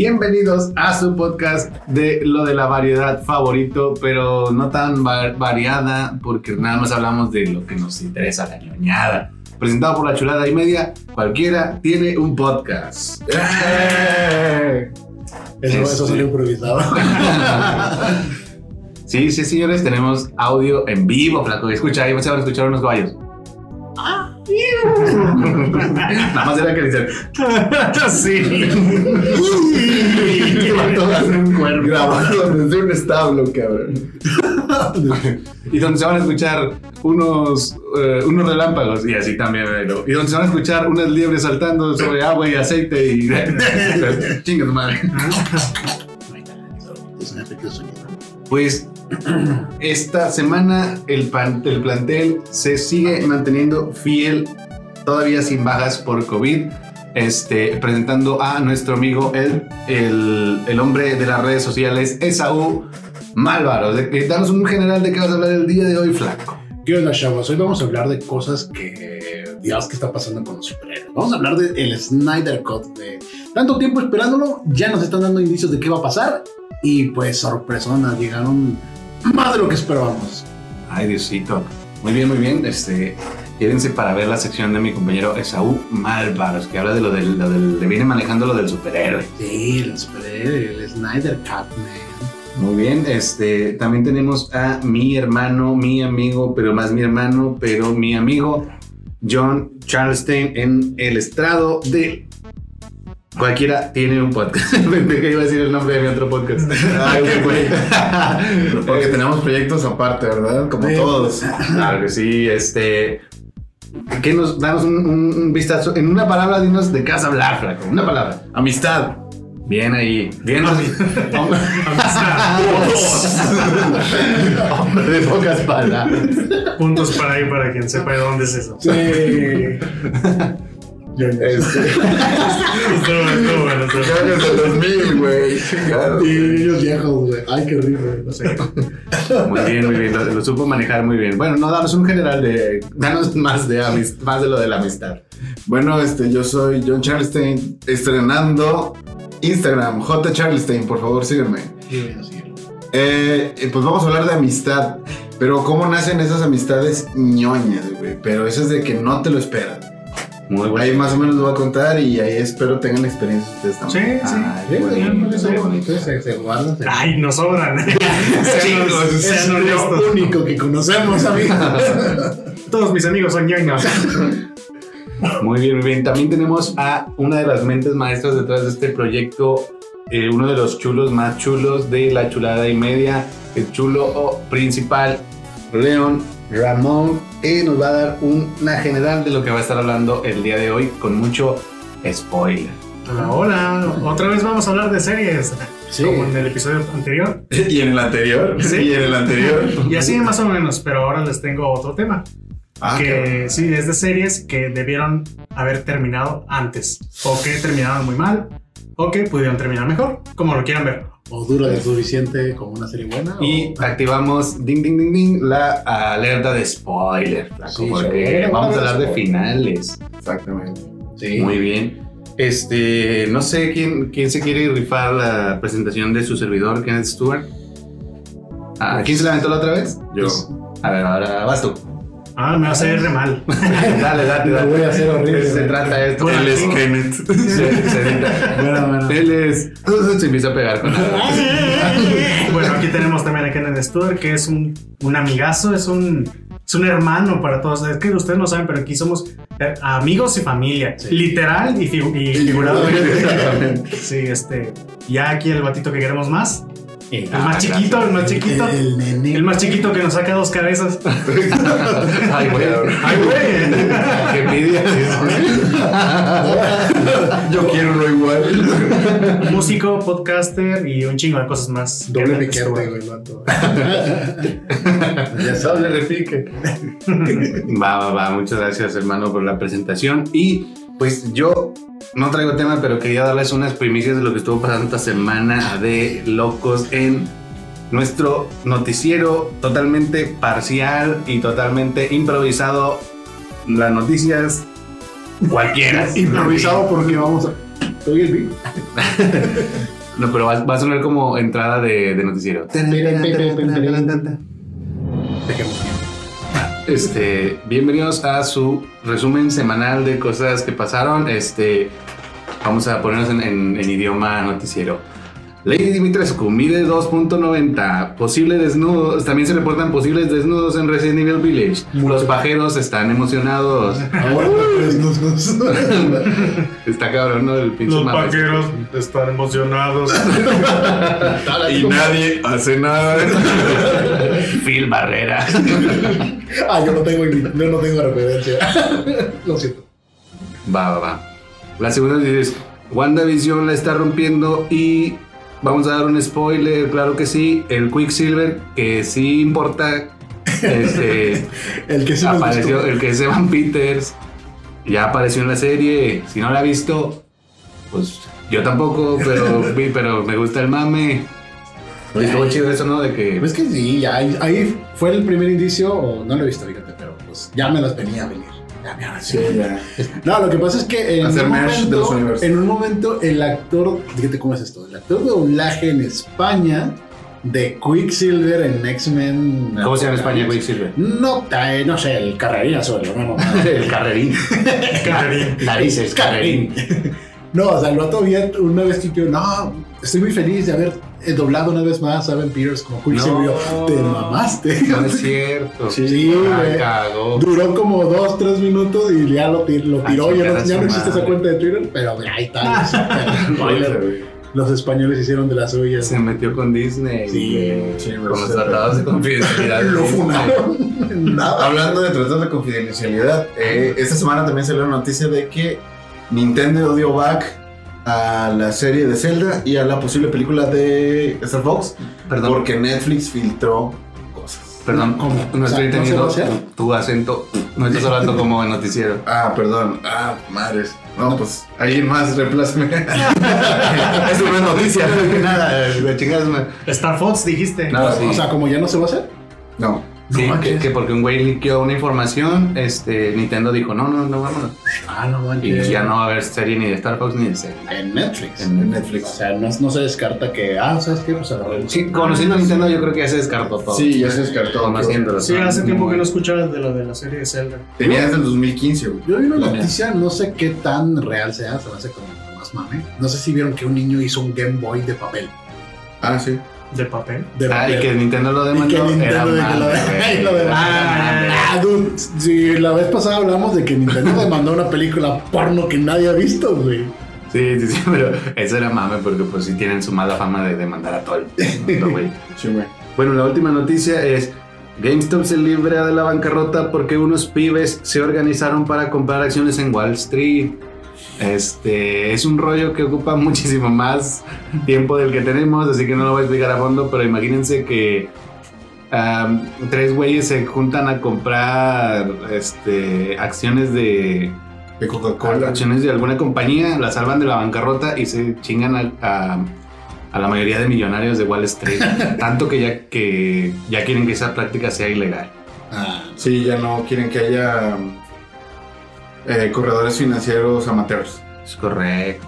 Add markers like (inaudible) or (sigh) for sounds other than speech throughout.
Bienvenidos a su podcast de lo de la variedad favorito, pero no tan va- variada porque nada más hablamos de lo que nos interesa, la ñoñada. Presentado por la chulada y media, cualquiera tiene un podcast. ¡Eh! Eso, eso Este. salió improvisado. (laughs) Sí, sí, señores, tenemos audio en vivo, flaco. Escucha, ahí se van a escuchar unos caballos. Nada más era que dicen. sí. Que va todo a hacer un cuerpo. Grabado desde un establo, cabrón. Y donde se van a escuchar unos, eh, unos relámpagos y así también. pero- Y donde se van a escuchar unas liebres saltando sobre agua y aceite y. (laughs) Chinga tu madre. Pues (clears throat) esta semana el, pan- el plantel se sigue manteniendo fiel, todavía sin bajas por COVID. Este, presentando a nuestro amigo, el, el, el hombre de las redes sociales, Esaú Málvaro. De- de- Danos un general de qué vas a hablar el día de hoy, flaco. ¿Qué onda, chavos? Hoy vamos a hablar de cosas que, Dios, ¿qué está pasando con los superhéroes? Vamos a hablar del Snyder Cut. De tanto tiempo esperándolo, ya nos están dando indicios de qué va a pasar. Y pues, sorpresonas, llegaron más de lo que esperábamos. Ay, Diosito. Muy bien, muy bien. Este, quédense para ver la sección de mi compañero Esaú Málvaro, que habla de lo del, lo del- le viene manejando lo del superhéroe. Sí, el superhéroe, el Snyder Cut, man. Muy bien, este, también tenemos a mi hermano, mi amigo, pero más mi hermano, pero mi amigo John Charleston en el estrado de cualquiera tiene un podcast. (laughs) Pensé que iba a decir el nombre de mi otro podcast. (laughs) Ay, güey. (laughs) Porque tenemos proyectos aparte, ¿verdad? Como todos. Claro que sí, este. ¿Qué nos danos un, un- un vistazo? En una palabra, dinos de qué vas a hablar, flaco. Una palabra. Amistad. Bien ahí. Bien. (laughs) Hombre, hombre de pocas palabras. Puntos para ahí para quien sepa de dónde es eso. Sí. Este, (laughs) Estuvo, estuvo bueno, estuvo bueno. Años del 2000, güey. Y ellos viejos, güey. Ay, qué horrible. No sé. Muy bien, muy bien. Lo, lo supo manejar muy bien. Bueno, no, danos un general de. Danos más de, amist- más de lo de la amistad. Bueno, este, yo soy John Charleston, estrenando Instagram, J. Charleston, por favor, síganme. Sí, bueno, sí. Eh, eh, pues vamos a hablar de amistad, pero cómo nacen esas amistades ñoñas, güey. Pero eso es de que no te lo esperan. Muy bueno. Ahí más o menos lo voy a contar y ahí espero tengan la experiencia ustedes también. Sí, sí. Ay, Sí, bonito, se, se guarda. se- Ay, nos sobran. (laughs) (laughs) Chingos, es lo único que conocemos, amigos. (laughs) Todos mis amigos son ñoños. Muy bien, muy bien. También tenemos a una de las mentes maestras detrás de este proyecto, eh, uno de los chulos más chulos de la chulada y media, el chulo principal, León Ramón, y nos va a dar una general de lo que va a estar hablando el día de hoy con mucho spoiler. Hola, hola. Otra vez vamos a hablar de series. Sí. Como en el episodio anterior. (laughs) Y en el anterior. Sí. Y en el anterior. Y así más o menos, pero ahora les tengo otro tema. Ah, que sí, es de series que debieron haber terminado antes. O que terminaron muy mal. O que pudieron terminar mejor. Como lo quieran ver. O dura lo suficiente como una serie buena. Y o... activamos, ding, ding, ding, ding, la alerta de spoiler, Sí, porque vamos a hablar de finales. Exactamente. Sí. Muy bien. Este, no sé quién, quién se quiere rifar la presentación de su servidor, Kenneth Stewart. ¿A quién se la aventó la otra vez? Yo. A ver, ahora vas tú. Ah, me va a hacer re mal. (laughs) dale, dale, Lo dale. voy a hacer horrible. Se trata esto. Él es. Kenneth. (laughs) Bueno, bueno. Él es. Se empieza a pegar con la. (laughs) bueno, aquí tenemos también a Kenneth Stewart, que es un, un amigazo, es un, es un hermano para todos. Es que ustedes no saben, pero aquí somos eh, amigos y familia. Sí. Literal y, figu- y figurado. Exactamente. Sí, este. Ya aquí el batito que queremos más. El más chiquito, el más chiquito. El nene. El más chiquito que nos saca dos cabezas. (laughs) Ay, güey. Ay, güey. (laughs) Qué envidia. (laughs) Yo quiero uno igual. Músico, podcaster y un chingo de cosas más. Doble piquete, Stewart. güey, el. Ya sabes, repique. Va, va, va. Muchas gracias, hermano, por la presentación. Y pues yo no traigo tema, pero quería darles unas primicias de lo que estuvo pasando esta semana de locos en nuestro noticiero totalmente parcial y totalmente improvisado. Las noticias cualquiera. (laughs) Improvisado porque vamos a. Soy el. (laughs) No, pero va, va a sonar como entrada de, de noticiero. Dejemos. Este, bienvenidos a su resumen semanal de cosas que pasaron. Este, vamos a ponernos en, en- en idioma noticiero. Lady Dimitrescu mide 2.90. Posible desnudos. También se reportan posibles desnudos en Resident Evil Village. Mucho. Los pajeros están emocionados. (laughs) (laughs) Está cabrón, ¿no? El pinche Los mapa. vaqueros están emocionados. (laughs) Y nadie hace nada. Phil Barrera. (laughs) Ah, yo no tengo, yo no tengo referencia. (laughs) Lo siento. Va, va, va. La segunda dices, WandaVision la está rompiendo y vamos a dar un spoiler, claro que sí. El Quicksilver, que sí importa, este, (laughs) El que sí apareció, el que es Evan Peters, ya apareció en la serie. Si no la ha visto, pues yo tampoco, pero, vi- pero me gusta el mame. Y estuvo chido eso, ¿no? De que... Pues que sí, ya, ahí, fue el primer indicio, o no lo he visto, fíjate, pero pues ya me las venía a venir. Ya me iban a Sí, ya. No, lo que pasa es que en Hacer un, mesh de los momento, universos. en un momento el actor, fíjate cómo es esto, el actor de doblaje en España de Quicksilver en X-Men. ¿Cómo se llama en España Quicksilver? No, eh, no sé, el carrería solo, no, no, El carrerín. (laughs) Carrerín. Narices, carrerín. No, o sea, el vato había una vez que yo, no, estoy muy feliz de haber eh, doblado una vez más a Evan Peters como Quicksilver. No. Te mamaste. No es (laughs) cierto. Sí, güey. Duró como dos, tres minutos y ya lo, Ah, tiró. ya no, ya no existe esa cuenta de Twitter, pero ahí está. (laughs) Los españoles hicieron de las suyas. Se metió con Disney. Sí, güey, sí, con los tratados de confidencialidad. (laughs) Lo funaron. Hablando de tratados de confidencialidad, eh, esta semana también salió la noticia de que Nintendo dio back a la serie de Zelda y a la posible película de Star Fox Perdón, porque Netflix filtró cosas. perdón. ¿Cómo? No O sea, estoy ¿no se teniendo tu acento. No estás hablando como en noticiero. (laughs) Ah, perdón. Ah, madres. No, pues alguien más reemplázame. (laughs) Eso no es noticia. Que (laughs) nada, una- Star Fox, dijiste. No, sí. O sea, como ya no se va a hacer. No. Sí, No que, que porque un güey liqueó una información, este, Nintendo dijo, no, no, no, vámonos. Ah, no Y manches. ya no va a haber serie ni de Star Fox ni de Zelda. En Netflix. En En O Netflix. sea, no, no se descarta que, ah, ¿sabes qué? Pues agarramos. Sí, conociendo a Nintendo yo creo que ya se descartó todo. Sí, ya se descartó. Conociéndolo. Sí, hace tiempo que no escuchaba de lo de la serie de Zelda. Tenía desde el 2015, güey. Yo vi una noticia, no sé qué tan real sea, se me hace como más mame. No sé si vieron que un niño hizo un Game Boy de papel. Ah, sí. De papel. De Ah, y papel. que Nintendo lo Y demandó. que Nintendo era mal, (laughs) lo- demandó. Ah, Ah, dude, sí, la vez pasada hablamos de que Nintendo (laughs) demandó una película porno que nadie ha visto, güey. Sí, sí, sí, (laughs) pero eso era mame porque pues sí tienen su mala fama de demandar a todo el mundo, güey. Sí, güey. Bueno, la última noticia es GameStop se libra de la bancarrota porque unos pibes se organizaron para comprar acciones en Wall Street. Este es un rollo que ocupa (laughs) muchísimo más tiempo del que tenemos, así que no lo voy a explicar a fondo, pero imagínense que tres güeyes se juntan a comprar este, acciones de, De Coca-Cola. acciones de alguna compañía, la salvan de la bancarrota y se chingan a, a- a la mayoría de millonarios de Wall Street. (laughs) tanto que ya, que ya quieren que esa práctica sea ilegal. Ah, Sí, ya no quieren que haya eh, corredores financieros amateurs. Es correcto.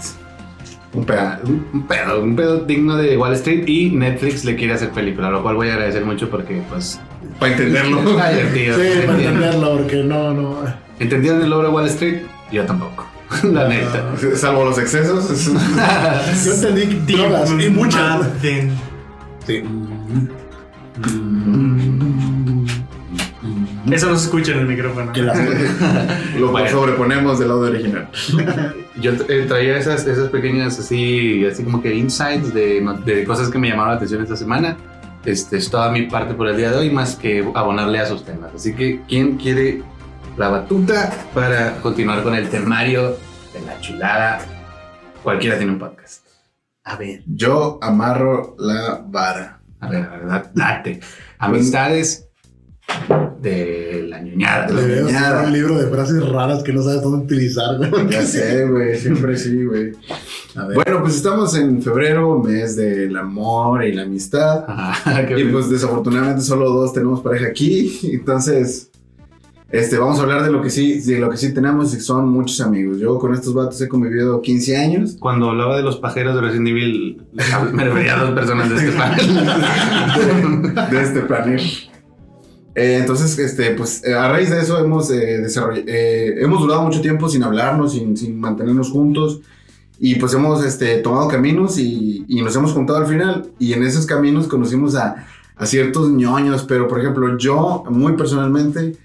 Un pedo. Un, pedo, un pedo digno de Wall Street y Netflix le quiere hacer película, lo cual voy a agradecer mucho porque pues... Para entenderlo. (laughs) Sí, para entenderlo, porque no, no. ¿Entendieron el logro de Wall Street? Yo tampoco. (laughs) La neta. Salvo los excesos. es- (laughs) Yo entendí drogas y muchas. Sí. Eso no se escucha en el micrófono. Que las- (laughs) Lo Bueno. sobreponemos del audio original. (laughs) Yo eh, traía esas, esas pequeñas así, así como que insights de, cosas que me llamaron la atención esta semana. Este es toda mi parte por el día de hoy, más que abonarle a sus temas. Así que, ¿quién quiere la batuta para continuar con el temario de la chulada? Cualquiera tiene un podcast. A ver. Yo amarro la vara. A ver, a ver, da- date. Amistades de la ñoñada. De un libro de frases raras que no sabes dónde utilizar, güey. Ya (laughs) sé, güey. Siempre sí, güey. Bueno, pues estamos en febrero, mes del amor y la amistad. (laughs) Ajá, Y bien. pues desafortunadamente solo dos tenemos pareja aquí. Entonces, Este, vamos a hablar de lo que sí, de lo que sí tenemos y son muchos amigos. Yo con estos vatos he convivido 15 años. Cuando hablaba de los pajeros de Resident Evil, (laughs) me refería a dos personas de este panel. de este panel. Eh, entonces, este, pues eh, a raíz de eso hemos, eh, desarroll- eh, hemos durado mucho tiempo sin hablarnos, sin, sin mantenernos juntos. Y pues hemos este, tomado caminos y, y nos hemos juntado al final. Y en esos caminos conocimos a, a ciertos ñoños. Pero, por ejemplo, yo, muy personalmente,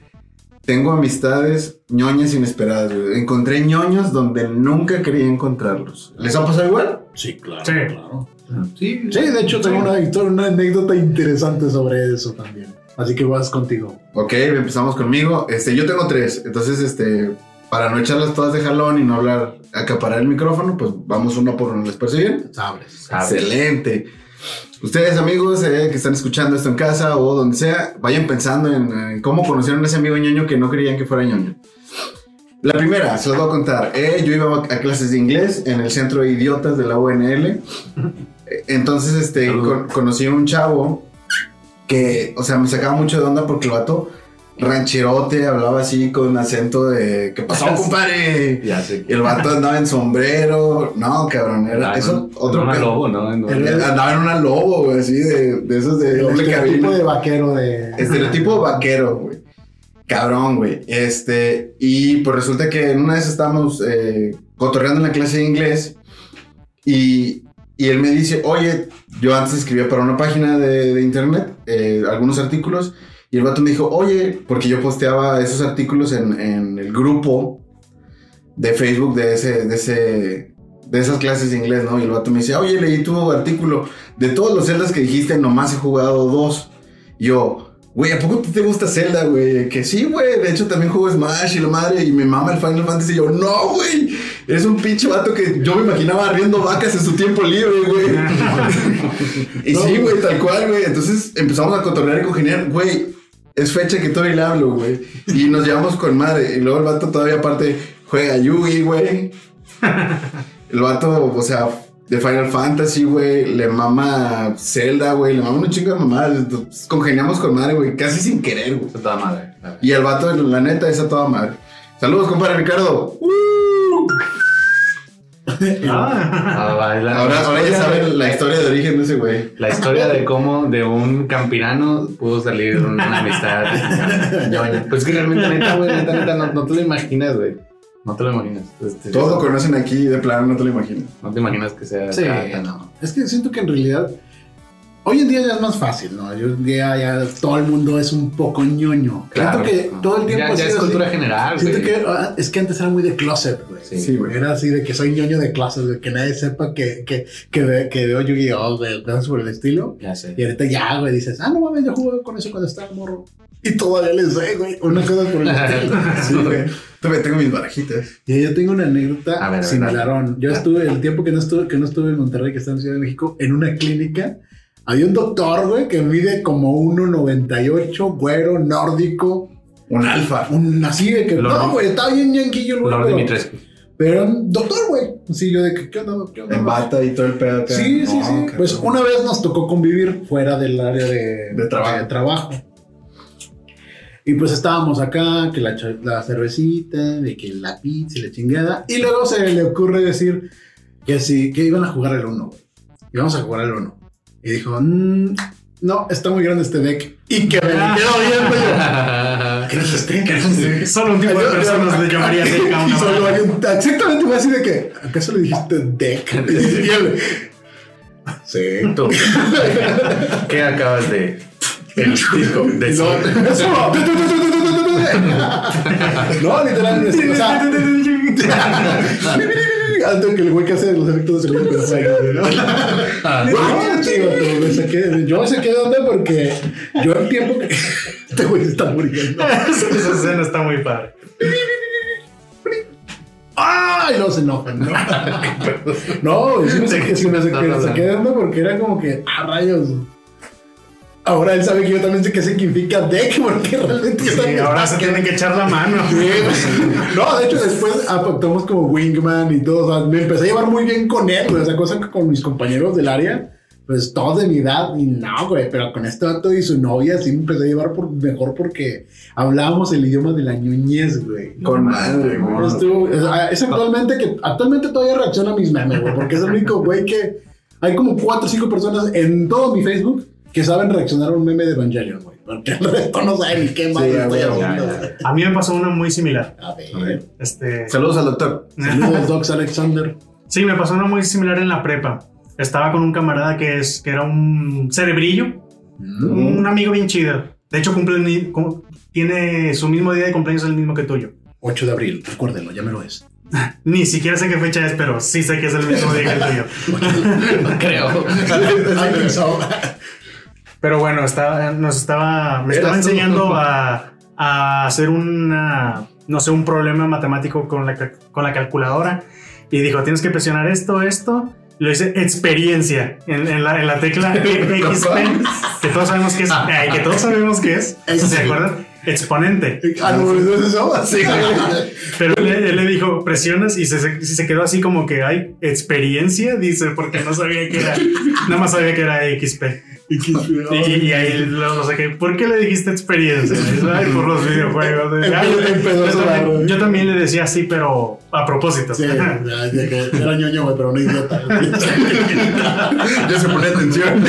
tengo amistades ñoñas inesperadas. güey. Encontré ñoños donde nunca quería encontrarlos. ¿Les ha pasado igual? Sí, claro. Sí. claro. Sí, Sí, de hecho tengo una, una anécdota interesante sobre eso también. Así que vas contigo. Ok, empezamos conmigo. Este, yo tengo tres. Entonces, este, para no echarlas todas de jalón y no hablar, acaparar el micrófono, pues vamos uno por uno. ¿Les parece bien? Sabres. Sabes. Excelente. Ustedes, amigos, eh, que están escuchando esto en casa o donde sea, vayan pensando en, eh, cómo conocieron a ese amigo ñoño que no creían que fuera ñoño. La primera, se los voy a contar. Eh, yo iba a clases de inglés en el centro de idiotas de la UNL. (laughs) Entonces, este, con- conocí a un chavo que, o sea, me sacaba mucho de onda porque el vato rancherote, hablaba así con acento de ¿qué pasó, (laughs) compadre? Ya sé. Y el vato andaba en sombrero. No, cabrón, era Ah, eso no, otro Una pedo. lobo, ¿no? En- El- Andaba en una lobo, güey, así de, de esos de El doble estereotipo cabina. de vaquero de. Estereotipo vaquero, güey. Cabrón, güey. Este, y pues resulta que en una vez estábamos eh, cotorreando en la clase de inglés y, y él me dice, oye, yo antes escribía para una página de, internet eh, algunos artículos y el vato me dijo, oye, porque yo posteaba esos artículos en, en el grupo de Facebook de ese, de ese, de esas clases de inglés, ¿no? Y el vato me dice, oye, leí tu artículo. De todos los celdas que dijiste, nomás he jugado dos. Yo, güey, ¿a poco te gusta Zelda, güey? Que sí, güey. De hecho, también juego Smash y la madre. Y me mama el Final Fantasy. Y yo, no, güey. Eres un pinche vato que yo me imaginaba arriendo vacas en su tiempo libre, güey. (laughs) y sí, güey, tal cual, güey. Entonces empezamos a cotorrear y congeniar, güey. Es fecha que todavía le hablo, güey. Y nos llevamos con madre. Y luego el vato todavía aparte juega Yugi, güey. El vato, o sea, de Final Fantasy, güey. Le mama Zelda, güey. Le mama un chingo de mamadas. Entonces, Congeniamos con madre, güey. Casi sin querer, güey. Está toda madre. Y el vato, la neta, es a toda madre. Saludos, compadre Ricardo. Ah. Ah, la- Ahora, ahora ya saben de- la historia de origen de ese güey. La historia de cómo de un campirano pudo salir una amistad. (laughs) Pues que realmente, neta, güey, neta, neta, no, no te lo imaginas, güey. No te lo imaginas. Este, Todos lo conocen aquí de plano, no te lo imaginas. No te imaginas que sea. Sí, acá tan- no. Es que siento que en realidad. Hoy en día ya es más fácil, ¿no? Hoy en día ya todo el mundo es un poco ñoño. Claro. Siento que todo el tiempo Ya, ya es así. cultura general, Siento güey. que ah, es que antes era muy de closet, güey. Sí. Sí, güey. Era así de que soy ñoño de closet, de que nadie sepa que, que, que veo Yu-Gi-Oh! de cosas por el estilo. Ya sé. Y ahorita ya, güey, dices, ah, no mames, yo jugué con eso cuando estaba morro. Y todavía les sé, güey, una cosa por (laughs) el estilo. Sí, güey. Todavía tengo mis barajitas. Y yo tengo una anécdota A ver, similarón. Yo estuve, el tiempo que no estuve, que no estuve en Monterrey, que estaba en Ciudad de México, en una clínica, había un doctor, güey, que mide como 1,98, güero, nórdico, Un alfa. un así de que, Lord- no, güey, estaba bien yanquillo el güey, Lord pero, Dimitrescu. pero un doctor, güey. Así yo de que, ¿qué onda? ¿Qué onda? En bata y todo el pedo. Sí, sí, No, sí. cabrón. Pues una vez nos tocó convivir fuera del área de, De trabajo. de trabajo. Y pues estábamos acá, que la, cervecita, de que la pizza y la chingada. Y luego se le ocurre decir que sí, que iban a jugar el uno, güey. Íbamos a jugar el uno. Y dijo, "Mm, no, está muy grande este deck. Y que me (laughs) quedo viendo yo. ¿Qué es este? ¿Qué es este? Solo un tipo de personas le llamaría de cada Y una. (laughs) solo hay un- Exactamente, fue así de que, ¿acaso le dijiste deck? (laughs) Y él, sí. Tú. ¿Qué acabas de.? El disco de luego- No, (laughs) literalmente. O sea, (laughs) antes que el güey que hace los efectos de sonido, ahí, ¿no? Ah, No, tío, pero me saqué, yo me saqué de onda porque yo el tiempo que (laughs) este güey se está muriendo. Esa escena está muy padre. ¡Ah! Y luego se enojan, ¿no? No, sí me saqué, sí me saqué, me saqué de onda porque era como que, ah, rayos. Ahora él sabe que yo también sé qué significa deck (laughs) porque realmente Sí, ahora se tienen que echar la mano. No, de hecho, después actuamos como Wingman y todo. O sea, me empecé a llevar muy bien con él, güey. O sea, cosa que con mis compañeros del área pues todos de mi edad. Y no, güey, pero con este vato y su novia sí me empecé a llevar por, mejor porque hablábamos el idioma de la ñoñez, güey. Con madre, güey. Estuvo- es, es actualmente que actualmente todavía reacciona a mis memes, güey, porque es el único güey que hay como cuatro o cinco personas en todo mi Facebook que saben reaccionar a un meme de Evangelion, güey. Porque el resto no saben ni qué más Sí, estoy ya, ya. güey. A mí me pasó una muy similar. A A ver. ver. Este, Saludos al doctor. Saludos, Docs Alexander. sí, me pasó una muy similar en la prepa. Estaba con un camarada que, es, que era un cerebrillo, Mm. un amigo bien chido. De hecho, cumple, tiene su mismo día de cumpleaños el mismo que tuyo. 8 de abril, recuérdenlo, ya me lo es. (laughs) Ni siquiera sé qué fecha es, pero sí sé que es el mismo día que el tuyo. (laughs) Creo. (laughs) Pero bueno, estaba, nos estaba, me estaba enseñando a, a hacer una, no sé, un problema matemático con la, con la calculadora. Y dijo, tienes que presionar esto, esto. Lo hice experiencia en, en la, en la tecla (laughs) XP, que todos sabemos que es, ay, que todos sabemos que es, ¿se acuerdan? Exponente. Ah, (laughs) Pero él, él le dijo, presionas y se, se, se quedó así como que hay experiencia, dice, porque no sabía que era, nada más sabía que era XP. Y, y ahí lo, saqué. ¿Por qué le dijiste experiencia? (laughs) Ay, por los videojuegos. (laughs) Ay, yo, yo también, yo le decía así, pero a propósito. Sí, ya, ya (laughs) que era ñoño, güey, pero no idiota. Ya se pone atención.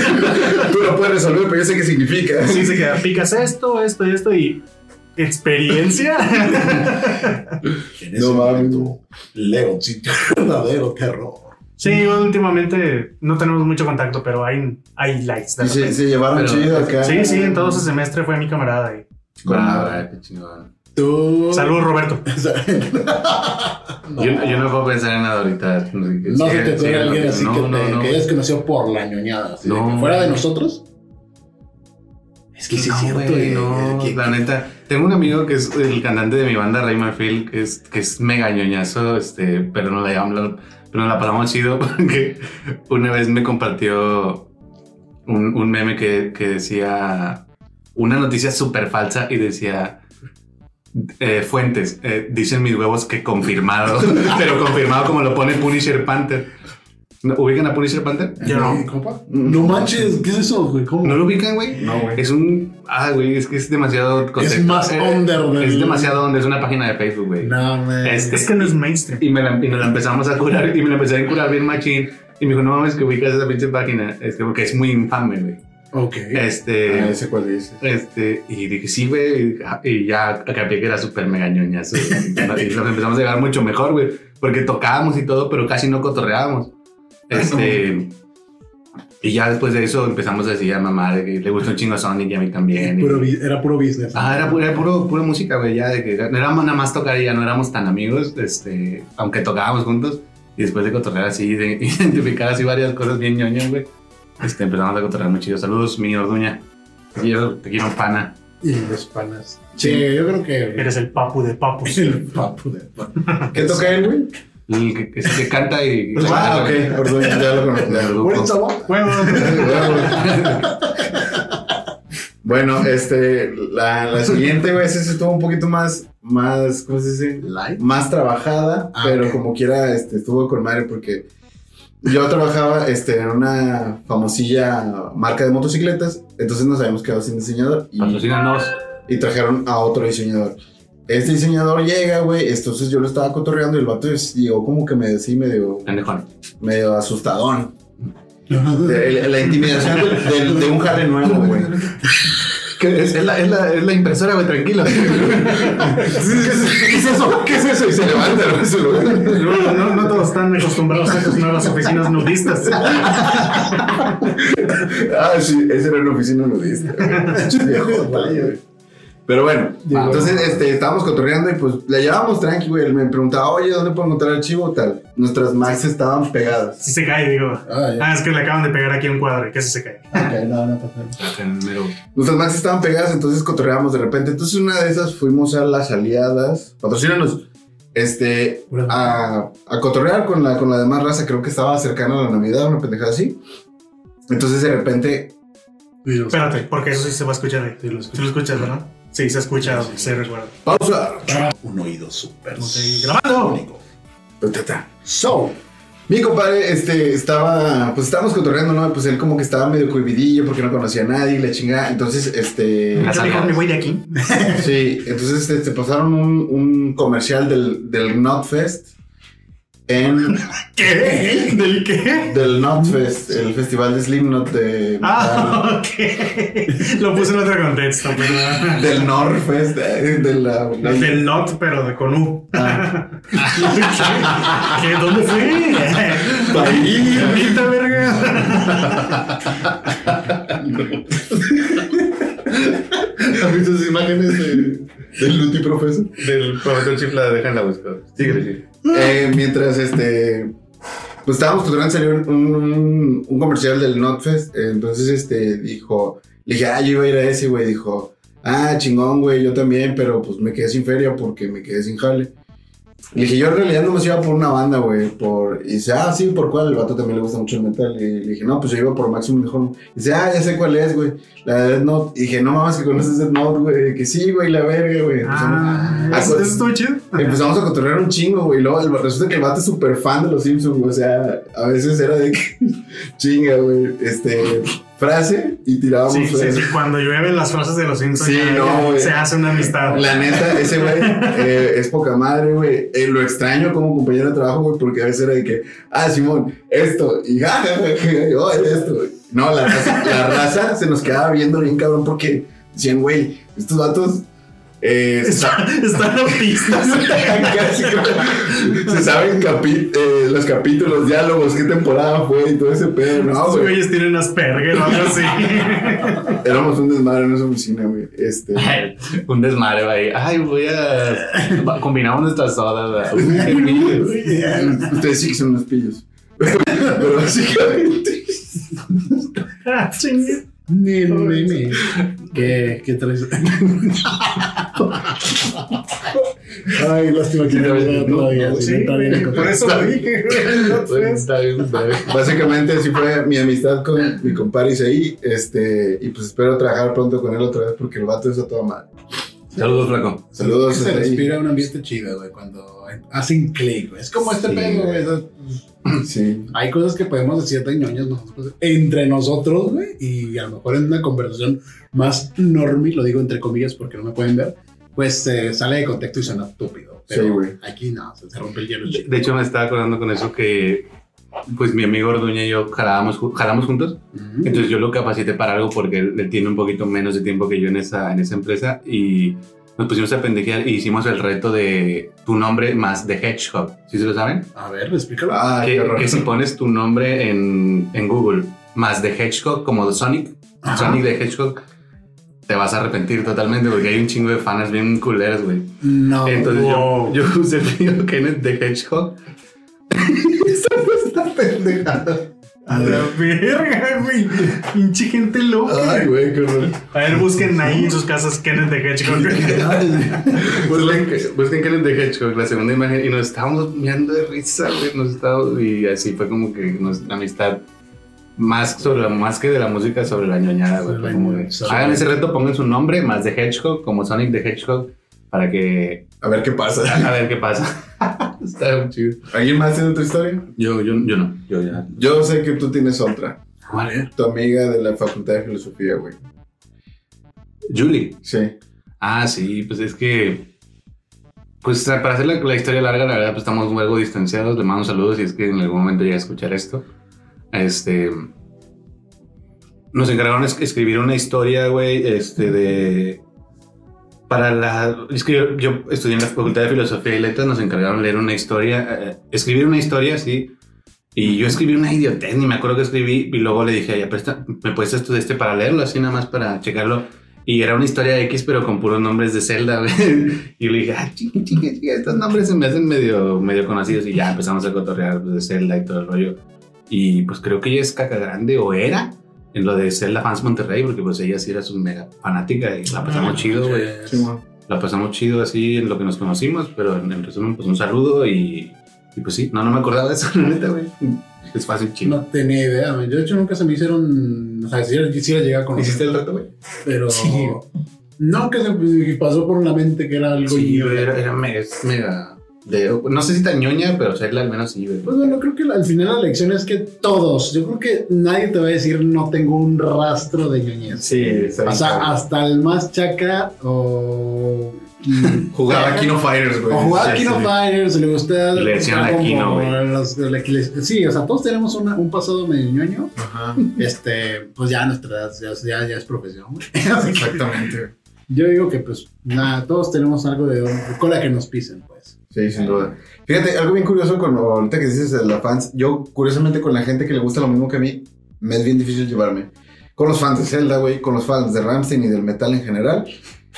Tú lo puedes resolver, pero yo sé qué significa. Sí, se queda, picas esto, esto y esto y experiencia. En ese No mames. momento, Leon sintió verdadero terror. Sí, últimamente no tenemos mucho contacto, pero hay, hay likes. de Y se, llevaron Pero- chido acá. Sí, sí, en todo ese semestre fue mi camarada. y- Ah, qué chingón. Tú. Saludos, Roberto. (laughs) no, Yo, yo no puedo pensar en nada ahorita. No, No se sí, te sí, pega alguien así no, que, no, te, no, que hayas conocido por la ñoñada. así de No. que fuera de nosotros. Es que sí No, es cierto. güey, no, la neta. Tengo un amigo que es el cantante de mi banda, Raymond Field, que es, que es mega ñoñazo, este, pero no la pero nos la pasamos chido (laughs) porque una vez me compartió un, meme que, que decía una noticia súper falsa y decía eh, fuentes, eh, dicen mis huevos que confirmado, (laughs) pero confirmado como lo pone Punisher Panther. ¿No- ¿Ubican a Punisher Panther? Yo no. (laughs) Compa, No manches, ¿qué es eso, güey? ¿Cómo? ¿No lo ubican, güey? No, güey. Es un. Ah, güey, es que es demasiado. Es más under del- Es demasiado under. Es una página de Facebook, güey. No, man. Este- Es que no es mainstream. Y, me la, y nos la empezamos a curar. Y me la empecé a curar bien machín. Y me dijo, no mames, que ubicas esa pinche página. Es que porque es muy infame, güey. Ok. Este. Ah, ese cuál dices. Este, y dije, sí, güey. Y ya capé que era súper mega ñoñazo. güey. y nos empezamos a llevar mucho mejor, güey. Porque tocábamos y todo, pero casi no cotorreábamos. Este. (laughs) Y ya después de eso empezamos a decir a mamá de que le gusta un chingo Sonic y a mí también. Puro era puro business. Ah, era, pu- era puro, pura música, güey, ya de que no éramos nada más tocar y ya no éramos tan amigos, este, aunque tocábamos juntos. Y después de cotorrear así, de (laughs) identificar así varias cosas bien ñoñas, güey, este, empezamos a cotorrear muy chido. Saludos, mi Orduña. Quiero, te quiero pana. Y los panas. Sí, yo creo que. Eres el papu de papus. (laughs) el papu de. ¿Qué toca él, güey? El que, canta y... (laughs) Ah, ok. Perdón, ya lo conozco. Huevo. (laughs) Bueno, este, la, la siguiente, güey, esa estuvo un poquito más, más, ¿cómo se dice? Light. Más trabajada, Ah, pero como quiera, este, estuvo con madre porque yo trabajaba, este, en una famosilla marca de motocicletas, entonces nos habíamos quedado sin diseñador y, Patrocínanos. y trajeron a otro diseñador. Este diseñador llega, güey, entonces yo lo estaba cotorreando y el vato llegó como que me decía medio, Pendejón. medio asustadón. De- la intimidación de un jale nuevo, güey. Es, es la, es, la, es la impresora, güey, tranquilo. (laughs) ¿Qué es eso? ¿Qué es eso? Y se levanta, güey, se No, no, no todos están acostumbrados a esas nuevas oficinas nudistas. Ah, sí, esa era una oficina nudista. (laughs) Viejo, güey. Pero bueno, entonces este, estábamos cotorreando y pues la llevábamos tranqui, güey. Él me preguntaba, oye, ¿dónde puedo encontrar el archivo? Tal. Nuestras Macs estaban pegadas. Si se cae, digo. Ah. Ah, es que le acaban de pegar aquí un cuadro y que se cae. Ok, no, no pasa nada. (laughs) Nuestras Macs estaban pegadas, entonces cotorreamos de repente. Entonces una de esas fuimos a las aliadas, patrocínanos, este, a, a cotorrear con la, con la demás raza. Creo que estaba cercano a la Navidad, una pendejada así. Entonces de repente Espérate, porque eso sí se va a escuchar ahí. Sí, ¿Sí lo escuchas, verdad? Sí, se escucha, se recuerda. Pausa. Un oído súper grabando. So, Mi compadre, este, estaba, pues estábamos cotorreando, ¿no? Pues él como que estaba medio cohibidillo porque no conocía a nadie, y la chingada. Entonces, este... Me voy de aquí. Sí, entonces este, pasaron un, un comercial del, del Notfest en... (laughs) ¿Qué? ¿Del qué? Del Notfest, el festival de Slipknot de... Ah, ok. Lo puse en otro contexto, pero... (laughs) Del Norfest, eh, de la... Del not, pero de con U. Ah. (laughs) ¿Qué? ¿Qué? ¿Dónde fue? Ahí. Maldita verga. ¿Has visto esas imágenes de, del Luti Profesor? Del profesor Chifla, déjenla buscar. Síguele, sigue. Eh, mientras este. Pues estábamos tratando salió un, un, un comercial del Notfest. entonces, este dijo. Le dije, ah, yo iba a ir a ese, güey. Dijo, ah, chingón, güey, yo también, pero pues me quedé sin feria porque me quedé sin jale. Le dije, yo en realidad no me iba por una banda, güey. Por... Y dice, ah, sí, ¿por cuál? El vato también le gusta mucho el metal. Y le dije, no, pues yo iba por Maximum Mejor. Y dice, ah, ya sé cuál es, güey. La de Death Note. Y dije, no mames, que conoces Death Note, güey. Que sí, güey, la verga, güey. Ah, eso estuvo chido. Empezamos a cotorrear un chingo, güey. Luego el- resulta que el vato es súper fan de los Simpsons, güey. O sea, a veces era de que (laughs) chinga, güey. Este, frase y tirábamos Sí, sí, sí. Cuando llueven las frases de los Simpsons, Sí, no, se hace una amistad. La neta, ese güey eh, es poca madre, güey. Eh, lo extraño como compañero de trabajo, güey, porque a veces era de que, ah, Simón, esto, y (laughs) ja, ja, ja, ja, oh, esto, güey. No, la raza, la raza se nos quedaba viendo bien cabrón porque decían, güey, estos vatos. Eh, (laughs) Está- Están autistas. (laughs) Se saben capi- eh, los capítulos, diálogos, qué temporada fue y todo ese pedo. No, Estos güey. güeyes tienen Asperger o algo así. (laughs) Éramos un desmadre en esa oficina, güey. Este. Un desmadre, güey. Ay, voy a. Combinamos nuestras sodas. Ustedes sí que son unos pillos. Pero básicamente. Ah, chingue. Ni meme. ¿Qué, qué traes? (laughs) Ay, lástima que no veo todavía. No, sí, está bien Por eso lo dije. (laughs) Pues, está bien, está bien. Básicamente así fue mi amistad con mi compadre Isaí. Este. Y pues espero trabajar pronto con él otra vez porque el vato es a toda madre. Saludos, flaco. Saludos. Se respira un ambiente chido, güey, cuando hacen clic, güey. Es como este Sí, pedo, güey. güey. Sí. Hay cosas que podemos decir de ñoños nosotros, entre nosotros, güey, y a lo mejor en una conversación más normie, lo digo entre comillas porque no me pueden ver, pues eh, sale de contexto y suena estúpido. Pero Sí, güey. aquí no, se, se rompe el hielo. De de hecho, me estaba acordando con eso que. Pues mi amigo Orduña y yo jalábamos, jalamos juntos. Ujú. Entonces yo lo capacité para algo porque él, él tiene un poquito menos de tiempo que yo en esa, en esa empresa y nos pusimos a pendejear y hicimos el reto de tu nombre más de Hedgehog. ¿Sí se lo saben? A ver, explícalo. Ah, que, que si pones tu nombre en, en Google más de Hedgehog como de Sonic, Ajá. Sonic de Hedgehog, te vas a arrepentir totalmente porque hay un chingo de fans bien culeros, güey. no. Entonces wow. yo, yo usé el mío Kenneth de Hedgehog. (laughs) Pendejada. a la ver. verga, güey. Pinche gente loca. Ay, güey, qué horror. A ver, busquen ahí en sus casas Kenneth de Hedgehog. (laughs) Busquen, busquen Kenneth de Hedgehog, la segunda imagen, y nos estábamos mirando de risa, güey. Nos estábamos, y así fue como que nuestra amistad, más, sobre, la- más que de la música, sobre la ñoñada, güey. Hagan ese reto, pongan su nombre, más de Hedgehog, como Sonic de Hedgehog, para que. A ver qué pasa. A ver qué pasa. (laughs) Está muy chido. ¿Alguien más tiene otra historia? Yo, yo, yo no, yo ya. Yo sé que tú tienes otra. A ver. Tu amiga de la Facultad de Filosofía, güey. Julie. Sí. Ah, sí, pues es que. Pues para hacer la, la historia larga, la verdad, pues estamos algo distanciados. Le mando saludos si es que en algún momento llega a escuchar esto. Este. Nos encargaron es- escribir una historia, güey, este, de. Para la. Es que yo, yo estudié en la Facultad de Filosofía y Letras, nos encargaron leer una historia, eh, escribir una historia, sí. Y yo escribí una idiotez, ni me acuerdo que escribí, y luego le dije presta, ¿me puedes esto de este para leerlo, así nada más para checarlo? Y era una historia X, pero con puros nombres de Zelda. (laughs) Y le dije, ah, estos nombres se me hacen medio, medio conocidos. Y ya empezamos a cotorrear pues, de Zelda y todo el rollo. Y pues creo que ella es caca grande, o era, en lo de Zelda Fans Monterrey, porque pues ella sí era su mega fanática y la pasamos chido, güey. La pasamos chido así en lo que nos conocimos, pero en, en resumen, pues un saludo y, y pues sí, no, no me acordaba de eso, (laughs) la neta, güey. Es fácil, chido. No tenía idea, güey. Yo, de hecho, nunca se me hicieron. O sea, sí, quisiera llegar a conocer. ¿Hiciste el reto, güey? Pero. Sí. No, que se me pasó por la mente que era algo. Sí, y- era, era mega, es mega de- no sé si tan ñoña, pero Zelda al menos sí, güey. Pues bueno, creo que al final la lección es que todos, yo creo que nadie te va a decir no tengo un rastro de ñoñez. Sí, O sea, hasta el más chaca o... (laughs) Jugaba Kino Fighters, güey. O jugaba Sí, Kino sí. Fighters, le gustaba. Le decían la Kino, güey. Sí, o sea, todos tenemos una- un pasado medio ñoño. Ajá, Este, pues ya a nuestra edad ya, ya, ya es profesión. güey. Exactamente. Yo digo que, pues, nada, todos tenemos algo de, de cola que nos pisen, pues. Sí, sin duda. Fíjate, algo bien curioso con ahorita que dices de los fans, yo curiosamente con la gente que le gusta lo mismo que a mí, me es bien difícil llevarme. Con los fans de Zelda, güey, con los fans de Ramstein y del metal en general,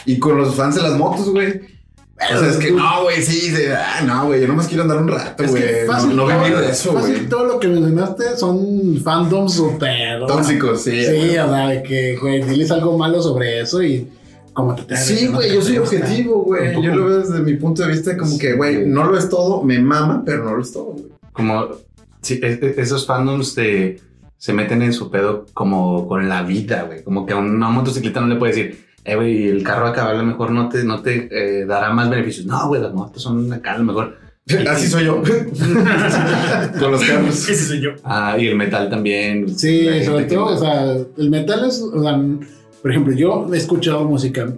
y con los fans de las motos, güey. O sea, es que no, güey, sí, ah, no, güey, yo nomás quiero andar un rato, güey. fácil, No, no vivir de eso, fácil güey. todo lo que mencionaste son fandoms super ¿no? Tóxicos, sí. Sí, o sea, que, güey, diles algo malo sobre eso y como te tengas Sí, güey, yo soy objetivo, güey. Yo lo veo desde mi punto de vista como que, güey, no lo es todo, me mama, pero no lo es todo, güey. Como, sí, e- e- esos fandoms de, se meten en su pedo como con la vida, güey. Como que a una motocicleta no le puede decir, eh, güey, el carro acá a lo mejor no te, no te eh, dará más beneficios. No, güey, las motos son acá a lo mejor. (laughs) Así soy yo. (laughs) Con los carros. Ese soy yo. Ah, y el metal también. Sí, sobre todo, o sea, el metal es, o sea, por ejemplo, yo he escuchado música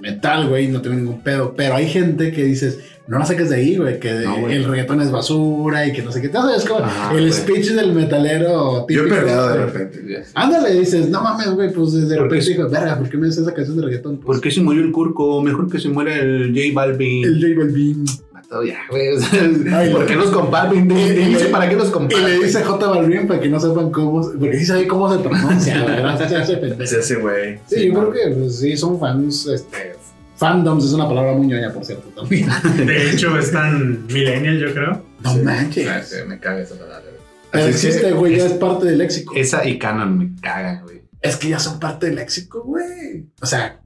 metal, güey, no tengo ningún pedo, pero hay gente que dices, no la saques de ahí, güey, que No, güey. el reggaetón es basura y que no sé qué, ¿Tú ¿sabes? Como Ajá, el güey. speech del metalero Yo he típico. peleado de repente. Ándale, dices, no mames, güey, pues de repente es- dijo, verga, ¿por qué me haces esa canción de reggaetón? Pues, ¿Por qué se murió el Curco? Mejor que se muera el J Balvin. el J Balvin. Matado ya, güey. ¿Por qué los comparten? Dice, ¿Para qué los Y le comparten? dice J Balvin para que no sepan cómo, porque sí sabe cómo se pronuncia, ¿verdad? Se hace pendejo. ese güey. Sí, yo creo que pues, sí son fans, este, fandoms es una palabra muy ñoña, por cierto, también. (laughs) De hecho, es tan millennial, yo creo. No manches. Ah, sí, Me caga esa palabra, güey. Pero Así existe, güey, ya es parte del léxico. Esa y Canon me cagan, güey. Es que ya son parte del léxico, güey. O sea,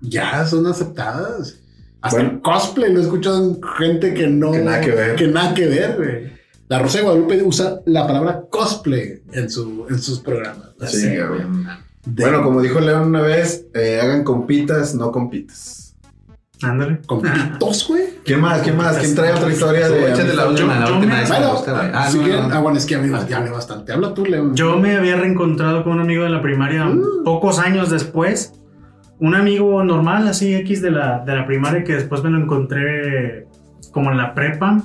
ya son aceptadas. Hasta Bueno. el cosplay lo he escuchado en gente que no. Que nada que ver. Que nada que ver, güey. La Rosa de Guadalupe usa la palabra cosplay en, su, en sus programas. Sí, Así, güey. de- Bueno, como dijo León una vez, eh, hagan compitas, no compitas. Ándale. Con pitos, güey. ¿Quién más? ¿Quién más? ¿Quién trae otra historia de Échate la última, la yo última me- me Bueno. Ah, si quieren- ah, bueno, es que a mí ya hablé bastante. Habla tú, León. Yo me había reencontrado con un amigo de la primaria Mm. pocos años después. Un amigo normal, así X de la, de la primaria, que después me lo encontré como en la prepa.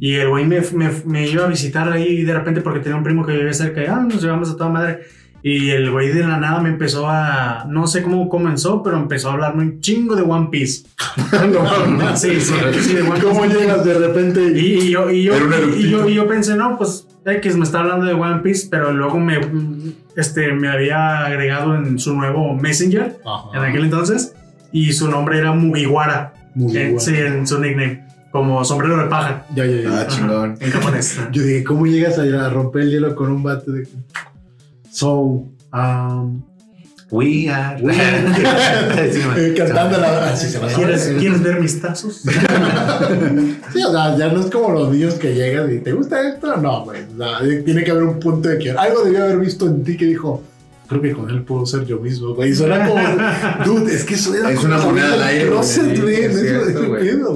Y el güey me, me- me iba a visitar ahí de repente porque tenía un primo que vivía cerca y ah, nos llevamos a toda madre. Y el güey de la nada me empezó a. No sé cómo comenzó, pero empezó a hablarme un chingo de One Piece. (laughs) sí, sí, sí, de One Piece. ¿Cómo llegas de repente? Y, y yo, y, yo, y, yo, y yo pensé, no, pues X me está hablando de One Piece, pero luego me, este, me había agregado en su nuevo Messenger Ajá. en aquel entonces y su nombre era Mugiwara. Bueno. sí, en su nickname, como sombrero de paja Ya, ya, ya. Ah, chingón. en japonés. (laughs) Yo dije, ¿cómo llegas a, a romper el hielo con un bate de... So, um, We are. We are- (laughs) Sí, man. eh, cantando la... Así se va a ¿Quieres, ¿Quieres ver mis tazos? (laughs) Sí, o sea, ya no es como los niños que llegan y ¿te gusta esto? No, güey. o sea, tiene que haber un punto de que algo debía haber visto en ti que dijo, creo que con él puedo ser yo mismo, güey. Y suena como, (laughs) dude, es que eso era Es como una moneda al aire, closet, güey.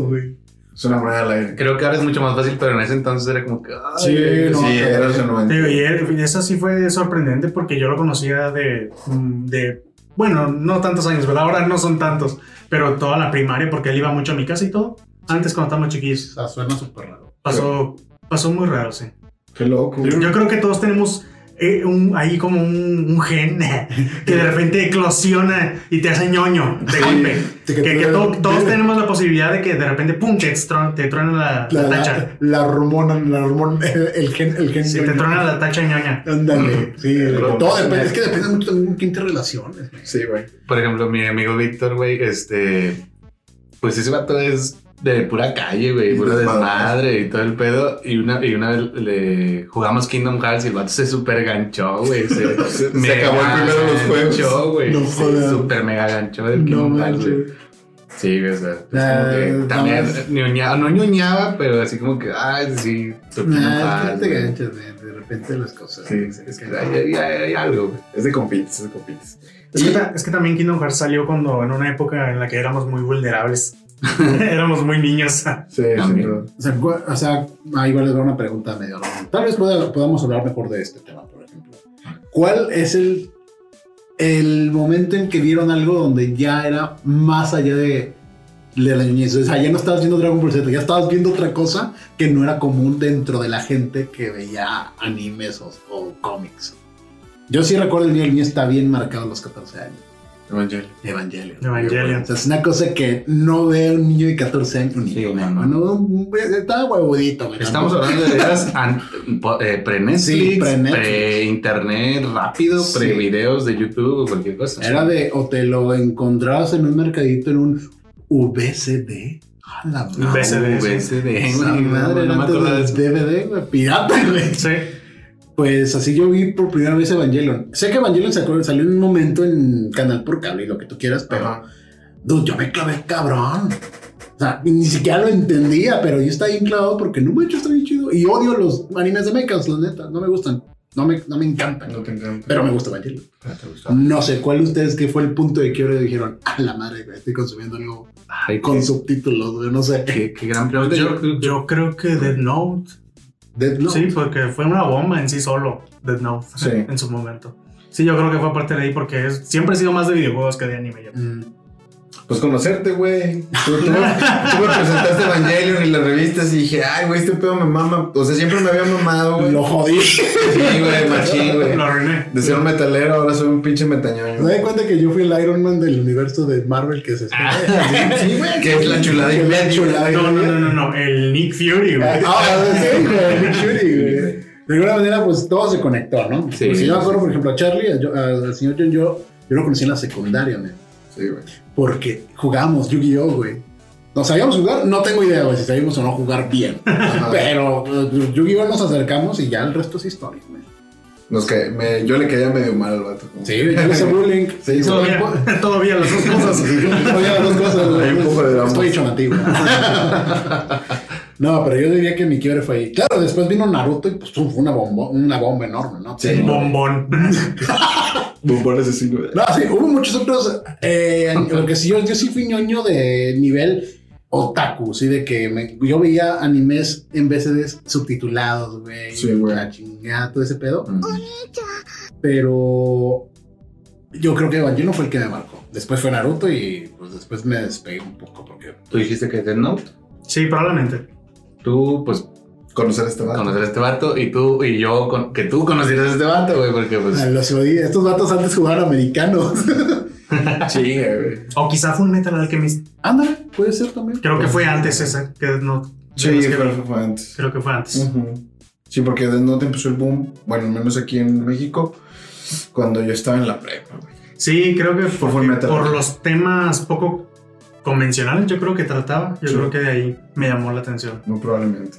güey. Es una moneda al aire. Creo que ahora es mucho más fácil, pero en ese entonces era como que. ay, Sí, no, sí, era ese momento. Y él- eso sí fue sorprendente porque yo lo conocía de, de, bueno, no tantos años, ¿verdad? Ahora no son tantos, pero toda la primaria porque él iba mucho a mi casa y todo. Antes cuando estábamos O chiquillos. sea, suena súper raro. Pasó, pasó muy raro, sí. Qué loco. Yo creo que todos tenemos eh, un, ahí como un, un gen (laughs) que de repente eclosiona y te hace ñoño de golpe. te- Que, que to- todos tenemos la posibilidad de que de repente, pum, te, tro- te truena la, La, la la, tacha. la hormona, la hormona, (laughs) el gen, el gen. Si te truena la tacha ñoña. Ándale, sí. Pero- todo depende, es que depende mucho también con quién te relaciones. Sí, güey. Por ejemplo, mi amigo Víctor, güey, este. Pues ese vato es de pura calle, güey, puro Desmadre. y todo el pedo. Y una, y una vez le jugamos Kingdom Hearts y el vato se super ganchó, güey. Se, (laughs) Se- se acabó el primero de los juegos. ganchó, güey. No jodas. super mega ganchó del No Kingdom Hearts, güey. Sí, güey, o sea, pues Ah, como que no también ñoñaba, no ñoñaba, pero así como que, ay, sí, Nah, Hearts, te güey. ganchas de, repente las cosas. Sí, Es que hay, hay- hay- hay algo, güey. Es de compites, es de compites. Es Y- que, ta- es que también Kingdom Hearts salió cuando en una época en la que éramos muy vulnerables. (laughs) Éramos muy niños. Sí, También. sí. O sea, o sea, ah, igual les doy una pregunta medio rara. Tal vez pueda- podamos hablar mejor de este tema, por ejemplo. ¿Cuál es el, el momento en que vieron algo donde ya era más allá de, de la niñez? O sea, ya no estabas viendo Dragon Ball Z, ya estabas viendo otra cosa que no era común dentro de la gente que veía animes o, o cómics. Yo sí recuerdo el día del niño está bien marcado a los 14 años. Evangelio. Evangelion. Evangelion. O sea, es una cosa que no ve un niño de 14 años. Un Sí, niño, no, un- está huevudito. güey, Estamos tampoco. hablando de po- eh, pre-Netflix, Sí, pre-internet rápido, Sí. pre-videos de YouTube o cualquier cosa. Era de, o te lo encontrabas en un mercadito en un VCD. A la madre. VCD, sí. VCD, güey, madre no, no me acuerdo de. DVD, güey, pirata, güey. Sí. Pues así yo vi por primera vez Evangelion. Sé que Evangelion sacó- salió en un momento en Canal por Cable y lo que tú quieras, pero Ajá. dude, yo me clavé cabrón. O sea, ni siquiera lo entendía, pero yo estaba bien clavado porque no me hecho está bien chido. Y odio los animes de mechas, la neta. No me gustan. No me, no me encantan. No te encanta. Pero me gusta Evangelion. ¿Te gustó? No sé cuál de ustedes que fue el punto de quiebre y dijeron, a la madre, estoy consumiendo algo Ay, con qué, subtítulos, no sé. qué- qué gran pregunta. Yo, yo creo que Dead Note. Death Note. Sí, porque fue una bomba en sí solo, Dead Note, Sí. (laughs) en su momento. Sí, yo creo que fue parte de ahí porque es- siempre he sido más de videojuegos que de anime. yo. Mm, Pues conocerte, güey. Tú, tú me, tú me presentaste Evangelion y las revistas y dije, ay, güey, este pedo me mama. O sea, siempre me había mamado, güey. Lo jodí. Sí, güey, machín, güey. Lo arruiné. De ser un metalero, ahora soy un pinche metañoño. Me di cuenta que yo fui el Iron Man del universo de Marvel que se Ah. Sí, güey. Que es la chulada y media. No, no, no, no, no. El Nick Fury, güey. Ah, sí, güey, Nick Fury, güey. De alguna manera, pues todo se conectó, ¿no? Sí. Pues, si yo me acuerdo, por ejemplo, a Charlie, al señor John, yo, yo lo conocí en la secundaria, man. Sí, güey. Porque jugábamos Yu-Gi-Oh, güey. ¿No sabíamos jugar? No tengo idea, güey, si sabíamos o no jugar bien. (laughs) Pero eh, Yu-Gi-Oh nos acercamos y ya el resto es historia, güey. Nos me- yo le caía medio mal al vato. como- Sí, yo le hice bullying. (laughs) Sí, Todavía, (laughs) todavía las dos cosas. Oye, las dos cosas. Hay un poco de ambos. Estoy hecho nativo. No, pero yo diría que mi quiebre fue ahí. Claro, después vino Naruto y pues fue una bomba, una bomba enorme, ¿no? Sí. Bombón. Bombón asesino. No, sí, hubo muchos otros. Eh, (laughs) lo que sí, yo, yo sí fui ñoño de nivel otaku, sí, de que me- yo veía animes en vez de subtitulados, güey. Sí, güey. La chingada, todo ese pedo. Mm. Pero yo creo que Evangelion fue el que me marcó. Después fue Naruto y pues después me despegué un poco porque. Tú dijiste que Death Note. Sí, probablemente. Tú, pues, Conocer a este vato. conocer a este vato y tú y yo, con- que tú conocieras a este vato, güey, porque pues... Ah, Los odié. Estos vatos antes jugaban americanos. (laughs) Sí, güey. O quizá fue un Metal Alchemist. Ándale, puede ser también. Creo que fue antes esa. Que no, Sí, que creo que fue antes. Creo que fue antes. Sí, porque Death Note empezó el boom, bueno, al menos aquí en México, cuando yo estaba en la prepa, güey. Sí, creo que Por por los temas poco convencionales, yo creo que trataba. Yo Sí. creo que de ahí me llamó la atención. Muy probablemente.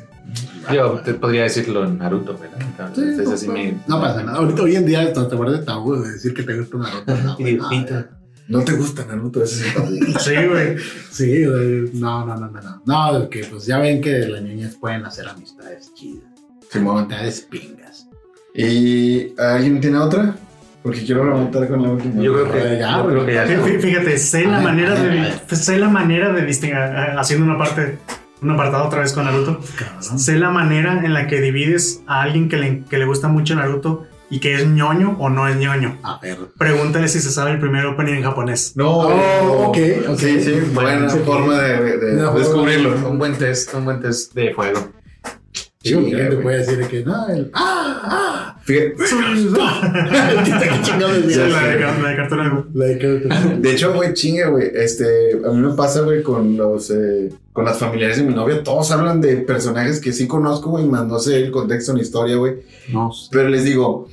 Yo te podría decirlo en Naruto, ¿verdad? Entonces, Sí, no, así me... no pasa nada. Ahorita, hoy en día, hasta te guardas tabú de decir que te gusta Naruto. No, no. ¿No te gusta Naruto? Ese es el tabú. (laughs) Sí, güey. Sí, güey, no, no, no, no, no. No, que pues ya ven que las niñas pueden hacer amistades chidas. Simón. Amistades pingas. ¿Y alguien tiene otra? Porque quiero remontar con la última. Yo creo que, Ya, yo creo que ya... Fí- fí- Fíjate, sé la manera ay, de ay. sé la manera de distinguir haciendo una parte un apartado otra vez con Naruto. Cabrón. Sé la manera en la que divides a alguien que le, que le gusta mucho Naruto y que es ñoño o no es ñoño. A ver. Pregúntale si se sabe el primer opening en japonés. No, Oh, ok, ok. Sí, sí, buena forma de, descubrirlo. Un buen test, un buen test de juego. Sí, Sí, alguien te puede decir que no, el. ¡Ah! Fíjate, ¡Ah! (laughs) La, de, la de Cartoon Network. La de que- De hecho, güey, chingue, güey. Este, a mí me pasa, güey, con los, eh, con las familiares de mi novia. Todos hablan de personajes que sí conozco, güey, más no sé el contexto ni historia, güey. No. Pero les digo,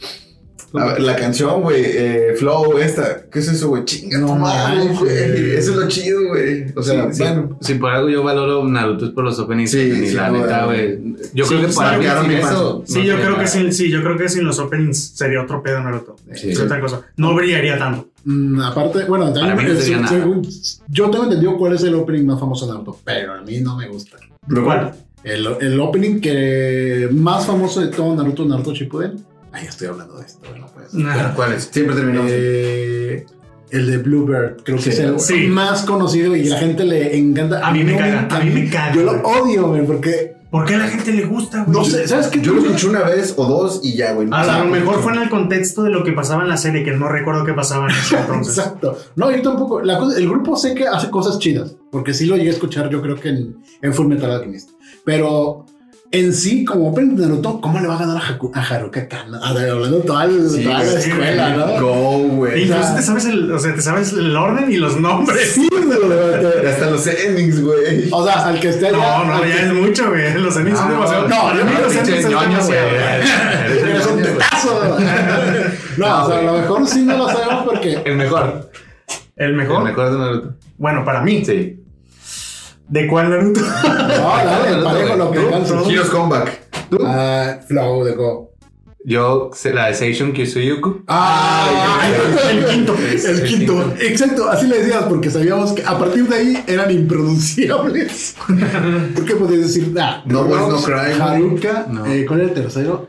a ver, la canción, güey, eh, Flow, esta, ¿qué es eso, güey? Chinga, No mames, güey. Eso es lo chido, güey. O sea, Sí, bueno. Si por algo yo valoro Naruto es por los openings. Sí, y sí, la neta, güey. Yo Sí, creo que para mí mi eso. Sí, no yo creo que sin, sí, yo creo que sin los openings sería otro pedo Naruto. Sí. Es otra cosa. No brillaría tanto. Mm, aparte, bueno, Para también, mí no sería se- nada. según- yo tengo entendido cuál es el opening más famoso de Naruto, pero a mí no me gusta. ¿Cuál? El, el opening que más famoso de todo Naruto, Naruto Shippuden. Ay, estoy hablando de esto, no puede ser. Nah. ¿Cuál es? Siempre terminamos. Eh, El de Bluebird, creo que Sí, es el sí. más conocido y la gente le encanta. A mí me No, caga, a mí me caga, Yo lo odio, güey, porque ¿Por qué a la gente le gusta, güey? no sé, ¿sabes qué? Yo lo escuché una vez o dos y ya, güey. A lo mejor fue en el contexto de lo que pasaba en la serie, que no recuerdo qué pasaba en ese entonces. Exacto. No, yo tampoco. La cosa- el grupo sé que hace cosas chidas, porque sí lo llegué a escuchar, yo creo que en, en Full Metal Alchemist. Pero en sí, como Open de Naruto, ¿cómo le va a ganar a, Haku- a Haruka Kana? A ver, hablando toda, el- Sí, toda la sí, escuela, ¿no? Go, güey. incluso sea- te sabes el, o sea, te sabes el orden y los nombres. Sí. (laughs) Hasta los endings, güey. O sea, al que esté. No, no, ya que- es mucho, güey. Los animes son No, demasiado. no, mí no, los demasiado. (laughs) (laughs) güey. Eres un tetazo. No, o sea, a lo mejor sí no lo sabemos porque. El mejor. El El mejor. mejor de Naruto. Bueno, para mí. Sí. ¿De cuál Naruto? (laughs) No, dale, parejo lo que Tú, alcanza. tú. Heroes Comeback. Ah, Flow de Go. Yo, la de Seishun Kyusuyuku. Ah, el quinto. El quinto. (laughs) Exacto, así le decías, porque sabíamos que a partir de ahí eran impronunciables. (laughs) ¿Por qué podías decir? Nah, No Boys, No Cry. Haruka. No. eh, ¿Cuál era el tercero?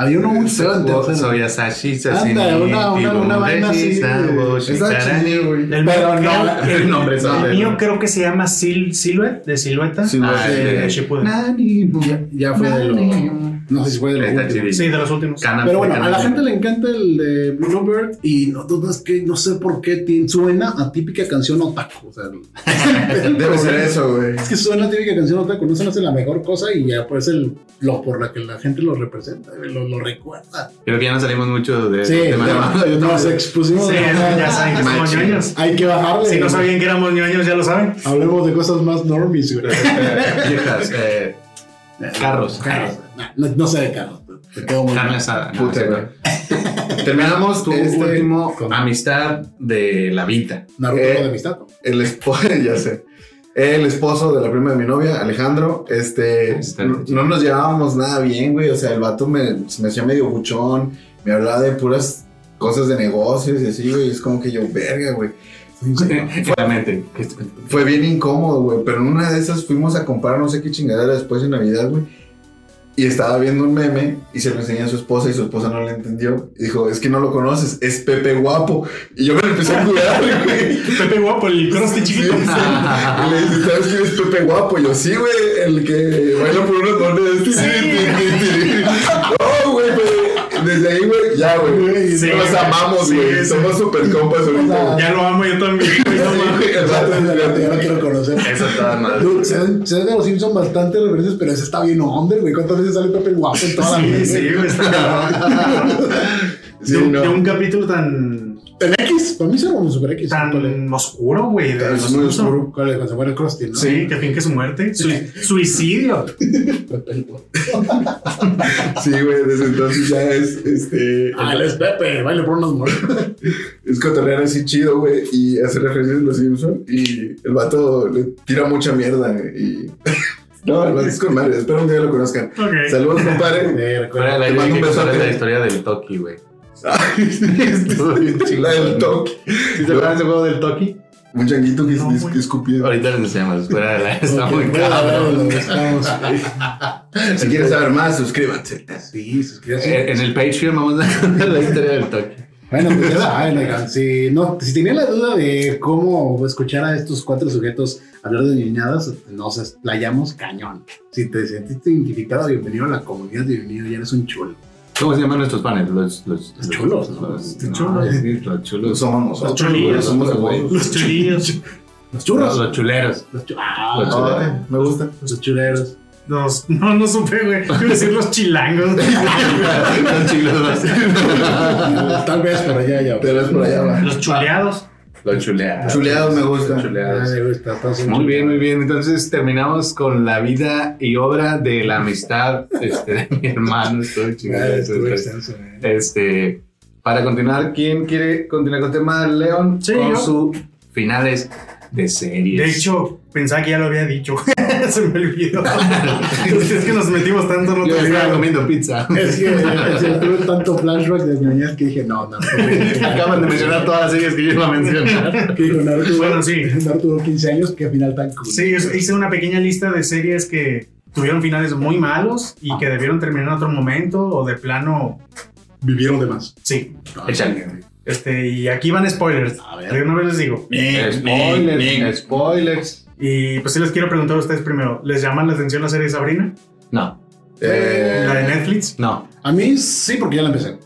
Había uno muy feo tercero. Soy Asashi, Ándale, una- una- una vaina así. El Pero no, el nombre son el mío creo que se llama Sil Silhouette, de silueta. Silhouette. Ah, de, de- Shippuden. Ya, ya fue de lo. No sé si fue de lo Está último. chidito. Sí, de los últimos. Kana- Pero bueno, a la gente le encanta el de Bluebird y no, no, es que no sé por qué tiene- suena a típica canción otaku. O sea, (laughs) Debe ser (laughs) eso, güey. Es que suena a típica canción otaku, no se hace la mejor cosa y ya pues el lo por la que la gente lo representa, lo, lo recuerda. Creo que ya no salimos mucho de Sí, este tema, ¿no? ya- nos (laughs) expusimos. Sí, de- ya saben que somos ñoños. Hay que bajarle. Si no sabían que éramos ñoños, ya lo saben. Hablemos de cosas más normies. güey. Viejas, eh, carros. Carros. No, no sé de carros. Te quedo muy Carne asada. no, Puta, no. Terminamos Tu este, último con- amistad de la vida. Naruto Eh, de amistad. ¿no? el esposo, (laughs) ya sé. El esposo de la prima de mi novia, Alejandro, este, Está no, nos llevábamos nada bien, güey. O sea, el vato me, me hacía medio buchón, me hablaba de puras cosas de negocios y así, güey. Es como que yo, verga, güey. (laughs) Claramente. Fue bien incómodo, güey. Pero en una de esas fuimos a comprar no sé qué chingadera después de Navidad, güey. Y estaba viendo un meme y se lo enseñé a su esposa y su esposa no le entendió. Y dijo, es que no lo conoces, es Pepe Guapo. Y yo me lo empecé a cuidar, (laughs) güey. Pepe Guapo, el crosti chiquito. Sí, sí. Y le dice, ¿sabes quién es Pepe Guapo? Y yo, sí, güey, el que baila por unas monedas. (laughs) No, güey, pero desde ahí, güey, ya, güey. Sí, Nos amamos, güey. sí. Somos super compas ahorita. Ya lo amo yo también. güey, Ya no quiero conocer. Eso está mal. Dude, se de los Simpsons bastante referencias, pero ese está bien under, güey. ¿Cuántas veces sale Pepe Guapo en toda la vida? Sí, (laughs) sí, güey, está de un capítulo tan, En X, para mí será un Super X. Tan oscuro, güey. de Es los muy Simpson. Oscuro, ¿Cuál es? Cuando se muere el Krusty, ¿no? Sí, que finge su muerte. Sui- suicidio. (laughs) Sí, güey, desde entonces ya es, este... Ah, él es Pepe, baile por unos monedas. (laughs) Es cotorrear así chido, güey, y hace referencias a los Simpsons y el vato le tira mucha mierda y... (laughs) No, el vato es con madre, espero un día lo conozcan. Saludos, compadre. Eh, Te mando un besote. la historia del Toki, güey. Chingada del toque. ¿Sí te acuerdas del juego del Toki? Un changuito que, No, es- que escupía. Ahorita les enseñamos. Fuera del aire está muy cabrón. (laughs) Si quieres saber más, suscríbanse. Sí, suscríbete. Eh, En el Patreon vamos a contar la historia del Toki. Bueno, pues ya saben, oigan, si, no, si tenían la duda de cómo escuchar a estos cuatro sujetos hablar de niñadas, nos explayamos cañón. Si te sentiste identificado, bienvenido a la comunidad de bienvenido, ya eres un chulo. ¿Cómo se llaman nuestros panes? Los, los, Los chulos. Los, Los no, chulos. sí, los chulos. Somos. Los chulillos. Somos. Los chulillos. Los Los, churros. los chuleros. Los, chu- ah, Los chuleros. Ay, me gusta. los chuleros. Los, no, no supe, güey. A decir los chilangos. (laughs) los chulos. Tal vez, pero ya, ya. Pero es por allá, va. Los chuleados. Los chuleados. Chuleados me gustan. Ah, Chuleados. me gusta, Muy bien, muy bien. Entonces terminamos con la vida y obra de la amistad (laughs) este, de mi hermano. Estoy extenso, eh. Este, para continuar, ¿quién quiere continuar con el tema León? Sí, con yo. sus finales de series. De hecho, pensaba que ya lo había dicho. Se me olvidó. es que nos metimos tanto en estaba lado. comiendo pizza. Es que, tuve tanto flashback de ñoñez que dije, no, no. Acaban de mencionar todas las series que yo iba a mencionar. Que Naruto, Bueno, sí. Naruto duró 15 años, que final tan cool. Sí, hice una pequeña lista de series que tuvieron finales muy malos y que debieron terminar en otro momento o de plano, Vivieron de más. sí. Este, y aquí van spoilers. A ver. De una vez les digo. Spoilers, spoilers. Y pues sí les quiero preguntar a ustedes primero. ¿Les llama la atención la serie de Sabrina? No, Eh, La de Netflix. no. A mí sí, porque ya la empecé.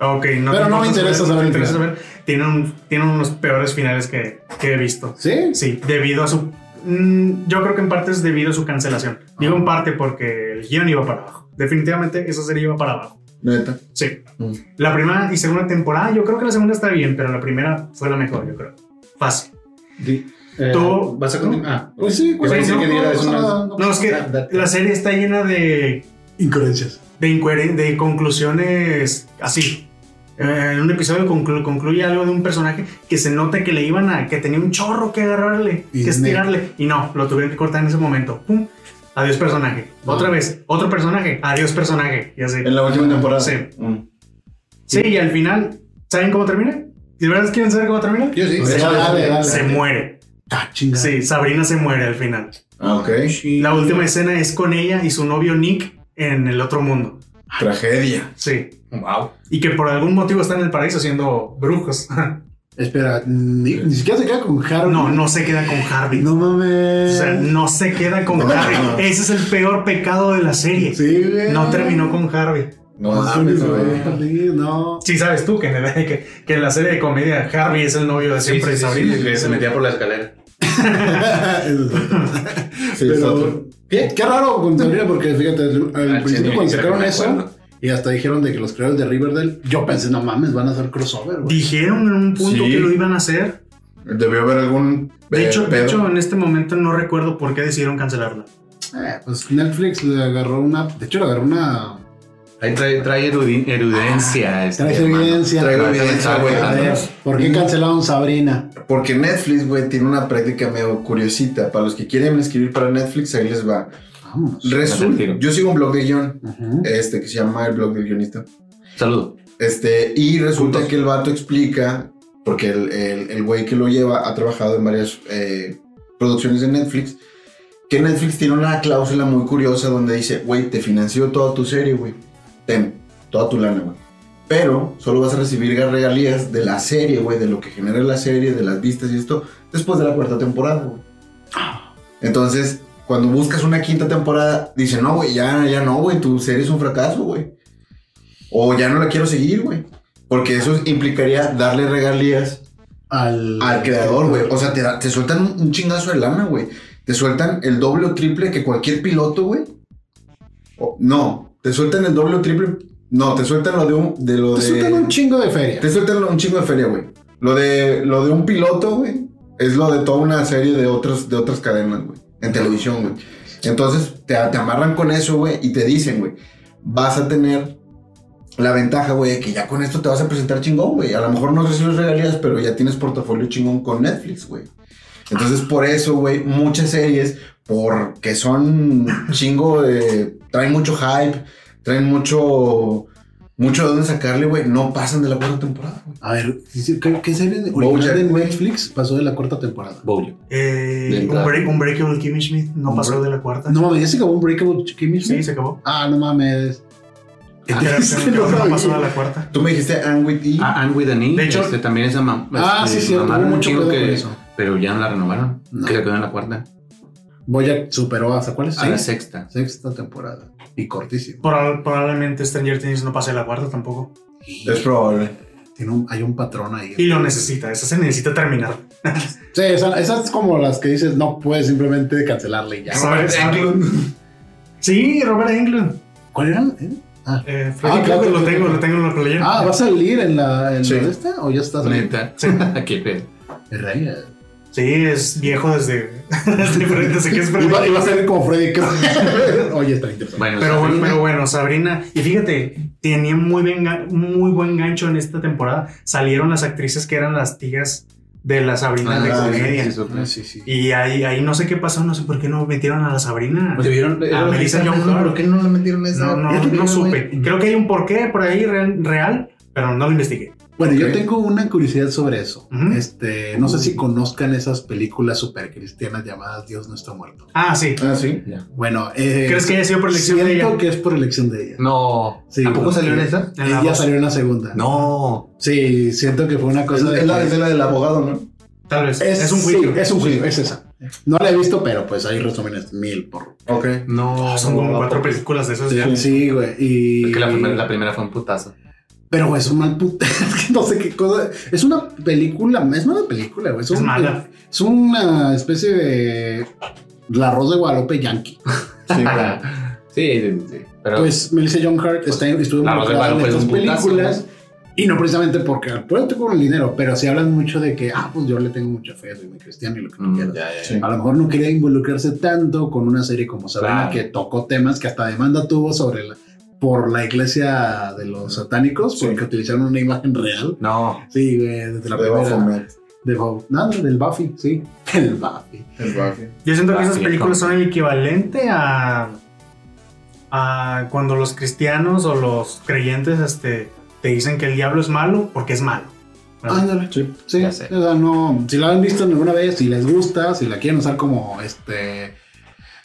Ok, no Pero no me interesa no saber interesa final. saber. Tiene, un, tiene unos peores finales que, que he visto. ¿Sí? Sí, debido a su. mm, Yo creo que en parte es debido a su cancelación. Digo en parte porque el guion iba para abajo. Definitivamente esa serie iba para abajo. neta. Sí. Mm. La primera y segunda temporada, yo creo que la segunda está bien, pero la primera fue la mejor, yo creo. Fácil. Tú- vas a continuar. Ah, Pues sí, pues pensé no, que pasa unas- nada, no No, es que la serie está llena de, Incoherencias. de, incoheren- de conclusiones así. Eh, en un episodio conclu- concluye algo de un personaje que se nota que le iban a. que tenía un chorro que agarrarle, Y que estirarle. Y no, lo tuvieron que cortar en ese momento. ¡Pum! Adiós personaje. Otra vez, otro personaje. Adiós personaje. Y así. En la última temporada. Sí. Mm. Sí, y al final, ¿saben cómo termina? ¿De verdad quieren saber cómo termina? Yo sí. Pues Se, dale, dale, dale. se muere. Ah, chingada. Sí, Sabrina se muere al final. Ah, ok. La última escena es con ella y su novio Nick en el otro mundo. Tragedia. Sí. Wow. Y que por algún motivo están en el paraíso siendo brujos. (laughs) Espera, ni, ni siquiera se queda con Harold. No, no se queda con Harvey. No O mames. sea, no se queda con No. Harvey. Ese es el peor pecado de la serie. Sí, güey. No terminó con Harvey. No mames, mames, güey. güey. No. Sí, sabes tú que en, el- que, que en la serie de comedia Harvey es el novio de siempre de Sabrina. se metía por la escalera. (laughs) Sí, Pero-. ¿Qué? Qué raro con Sabrina, porque fíjate, al, al principio cuando sacaron que eso y hasta dijeron de que los creadores de Riverdale, yo pensé, no mames, van a hacer crossover. Dijeron en un punto Sí. que lo iban a hacer. Debió haber algún. De eh, hecho, de hecho, en este momento no recuerdo por qué decidieron cancelarla. Eh, pues Netflix le agarró una, de hecho le agarró una... Ahí trae, trae erudi- erudencia. este, Trae evidencia. Traigo Ah, evidencia, ah, güey. A ver, ¿por qué cancelaron Sabrina? Porque Netflix, güey, tiene una práctica medio curiosita. Para los que quieren escribir para Netflix, ahí les va. Resulta, yo sigo un blog de guion, este, que se llama El Blog del Guionista. Saludo. Este, y resulta que el vato explica, porque el, el, el güey que lo lleva ha trabajado en varias eh, producciones de Netflix, que Netflix tiene una cláusula muy curiosa donde dice, güey, te financió toda tu serie, güey. Ten, toda tu lana, güey. Pero solo vas a recibir regalías de la serie, güey, de lo que genera la serie, de las vistas y esto, después de la cuarta temporada, güey. Entonces, cuando buscas una quinta temporada, dicen, no, güey, ya, ya no, güey, tu serie es un fracaso, güey. O ya no la quiero seguir, güey. Porque eso implicaría darle regalías Al, al creador, güey. O sea, te, te sueltan un, chingazo de lana, güey. Te sueltan el doble o triple que cualquier piloto, güey. No, te sueltan el doble o triple. No, te sueltan lo de un. De lo Te de, sueltan un chingo de feria. te sueltan un chingo de feria, güey. Lo de, lo de un piloto, güey, es lo de toda una serie de, otros, de otras cadenas, güey. En televisión, güey. Entonces, te, te amarran con eso, güey, y te dicen, güey, vas a tener la ventaja, güey, de que ya con esto te vas a presentar chingón, güey. A lo mejor no recibes regalías, pero ya tienes portafolio chingón con Netflix, güey. Entonces, por eso, güey, muchas series, porque son chingo de... traen mucho hype, traen mucho... Mucho de dónde sacarle, güey. No pasan de la cuarta temporada, güey. A ver, ¿qué, qué serie de- original Bojack, de. Netflix pasó de la cuarta temporada? Bowling. Eh. Unbreak- Unbreakable Kimmy Schmidt no pasó de la cuarta. No mames, ¿ya se acabó un Breakable Kimmy Sí, Schmidt? se acabó. Ah, no mames. Ah, Es que (laughs) pero no no pasó de la cuarta. Tú me dijiste Anne with E. Ah, Anne with an E. De hecho- este, también esa Ah, este, sí, cierto, mamaron hubo un mucho que- con eso. Pero ya no la renovaron. No. Que se quedó en la cuarta. Bojack superó hasta cuál es? A la sexta. Sexta temporada. Y cortísimo. Proba- probablemente Stranger Things no pase la cuarta tampoco. Es probable. Tiene un- hay un patrón ahí. Y lo necesita, eso se necesita terminar. Sí, esa- esas es como las que dices, no puedes simplemente cancelarle y ya. ¿Sabes? Sí, Robert Englund. ¿Cuál era? ¿Eh? Ah. Eh, Freddy Ah, Krueger lo claro, tengo, claro. lo tengo en la playera. Ah, ¿va a salir en la en Sí. la de esta? ¿O ya está saliendo? Neta. Sí. (laughs) Qué pedo. Sí, es viejo desde, (laughs) desde, Freddy- desde que es Freddy. Y va a salir como Freddy Krueger. (laughs) Oye, está interesante. Bueno, Pero, bueno, Sabrina, pero bueno, Sabrina. Y fíjate, tenía muy, buen ga- muy buen gancho en esta temporada. Salieron las actrices que eran las tías de la Sabrina de Ah, comedia. sí, sí, Ah, sí, sí. Y ahí, ahí no sé qué pasó, no sé por qué no metieron a la Sabrina. Pues debieron- A Melissa Joan Hart. ¿Por qué no le metieron esa? No, no, no no, supe. Creo que hay un porqué por ahí real, real, pero no lo investigué. Bueno, yo tengo una curiosidad sobre eso. Este, no sé si conozcan esas películas super cristianas llamadas Dios no está muerto. Ah, sí. Ah, sí. Bueno, eh, ¿Crees que haya sido por elección de siento ella? que es por elección de ella. No. Sí, ¿A poco porque- salió en esa? En Ella voz. salió en la segunda. No. Sí, siento que fue una Es, cosa de es la, es la del abogado, ¿no? Tal vez. Es, un sí, juicio. es un juicio, es esa. No la he visto, pero pues hay resúmenes mil por. Ok. No. Son como cuatro películas de esas. Sí, ya. sí, güey. Y. Es que la primera, la primera fue un putazo. Pero, güey, es un mal puta. (laughs) Es que no sé qué cosa. Es una película. Es una película, güey. Es un- mala. Es una especie de. La Rosa de Guadalupe Yankee. (laughs) Sí, sí, sí, sí. Pero Pues Melissa John Hart está, estuvo involucrada en estas putazo, películas. Y no precisamente porque puedo con el dinero, pero sí hablan mucho de que, ah, pues yo le tengo mucha fe, soy muy cristiano y lo que tú Mm, quieras. ya, ya, Sí. A lo mejor no quería involucrarse tanto con una serie como Sabrina Claro. que tocó temas que hasta demanda tuvo sobre la, por la iglesia de los satánicos Sí. porque utilizaron una imagen real. No. Sí, güey, desde la De primera. De nada, del Buffy, sí. El Buffy. El Buffy. Yo siento que esas películas son el equivalente a, a cuando los cristianos o los creyentes este, te dicen que el diablo es malo porque es malo. ¿verdad? Ándale. Sí. Sí, Ya sé. o sea, no, si la han visto alguna vez, si les gusta, si la quieren usar como este.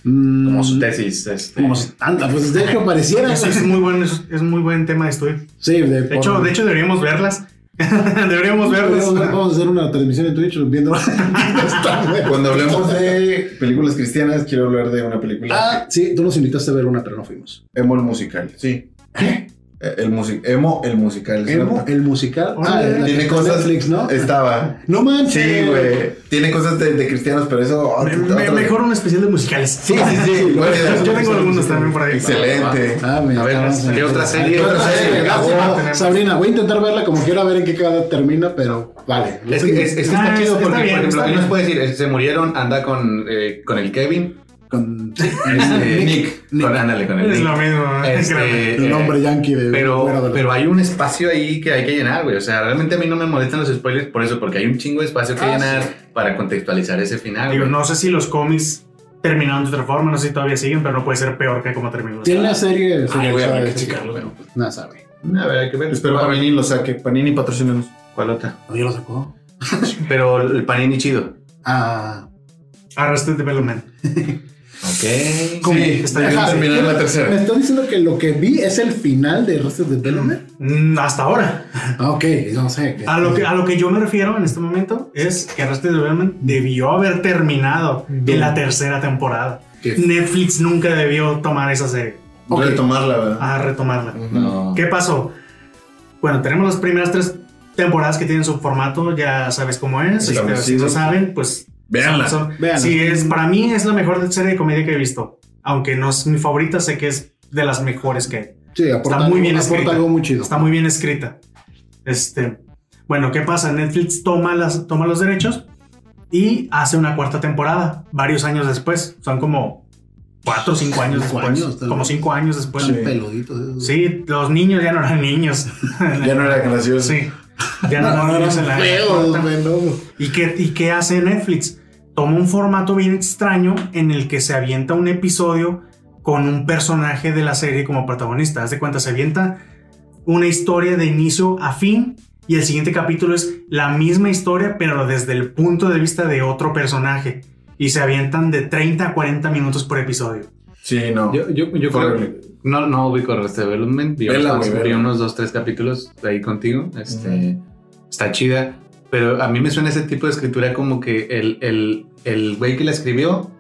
Mm, Como su tesis. Este. Como anda, pues de hecho pareciera. Es, es muy buen, es, es muy buen tema de estudio. Sí, de, De hecho, de hecho deberíamos verlas. (laughs) deberíamos verlas. Vamos, a hacer una transmisión en Twitch viendo. (laughs) Cuando hablemos de películas cristianas, quiero hablar de una película. Ah, sí, tú nos invitaste a ver una, pero no fuimos. Emo el musical. Sí. Eh, El music Emo el musical. Emo, el musical. Ah, la Tiene cosas. Netflix, ¿no? Estaba. No manches. Sí, güey. Tiene cosas de, de cristianos, pero eso. Me- otra- me- otra- mejor un especial de musicales. Sí, sí, sí. Yo tengo algunos también por ahí. Excelente. Ah, me A ver, de- ¿qué otra serie? ¿Qué otra Ah, serie? Ah. Sabrina, voy a intentar verla como quiera, a ver en qué cada termina, pero vale. Es que, es, es que está Ah, chido está porque, bien, por ejemplo, ¿qué nos puede decir? Eh, Se murieron, anda con, eh, con el Kevin. Con Este, (laughs) Nick. Con, ándale, con el Es Nick. lo mismo. ¿eh? Este, el eh, nombre yankee de Pero, de pero hay un espacio ahí que hay que llenar, güey. O sea, realmente a mí no me molestan los spoilers por eso, porque hay un chingo de espacio que Ah, llenar para contextualizar ese final. Digo, güey. no sé si los cómics terminaron de otra forma, no sé si todavía siguen, pero no puede ser peor que como terminó. Tiene la serie Ay, güey, de que checarlo. pero pues, nada sabe. A ver, hay que ver. Espero Panini lo saque. Panini patrocínanos. ¿Cuál otra? ¿No ya lo sacó? (laughs) Pero el panini chido. Ah, Arrested Development. (laughs) Ok. ¿cómo? Sí, está bien terminar la ¿Me tercera. estás diciendo que lo que vi es el final de Arrested Development? Mm, hasta ahora. Ah, ok, no sé. A lo, que, a lo que yo me refiero en este momento es que Arrested Development debió haber terminado en la tercera temporada. ¿Qué? Netflix nunca debió tomar esa serie, Ok. Retomarla, ¿verdad? a retomarla. No. ¿Qué pasó? Bueno, tenemos las primeras tres temporadas que tienen su formato, ya sabes cómo es. Este, si sí. no saben, pues Véanla. son-. Sí, es, para mí es la mejor serie de comedia que he visto. Aunque no es mi favorita, sé que es de las mejores que hay. Sí, aporta, Está muy bien aporta escrita. algo muy chido. Está muy bien escrita. Este, bueno, ¿qué pasa? Netflix toma, las, toma los derechos y hace una cuarta temporada, varios años después. Son como cuatro o cinco años Cinco después. años, como cinco años después. Sí. peluditos. esos. los niños ya no eran niños. (laughs) Ya no era gracioso. Sí. Ya no eran No, niños en eran la feos, no. ¿Y qué, ¿Y qué hace Netflix? Toma un formato bien extraño en el que se avienta un episodio con un personaje de la serie como protagonista. Haz de cuenta, se avienta una historia de inicio a fin y el siguiente capítulo es la misma historia, pero desde el punto de vista de otro personaje. Y se avientan de 30 a 40 minutos por episodio. Sí, no. Yo, yo, yo creo horrible. no, no ubico Arrested Development. Vi, Vela, unos, güey, vi unos dos, tres capítulos ahí contigo. Este, Está chida. Pero a mí me suena ese tipo de escritura como que el, el, el güey que la escribió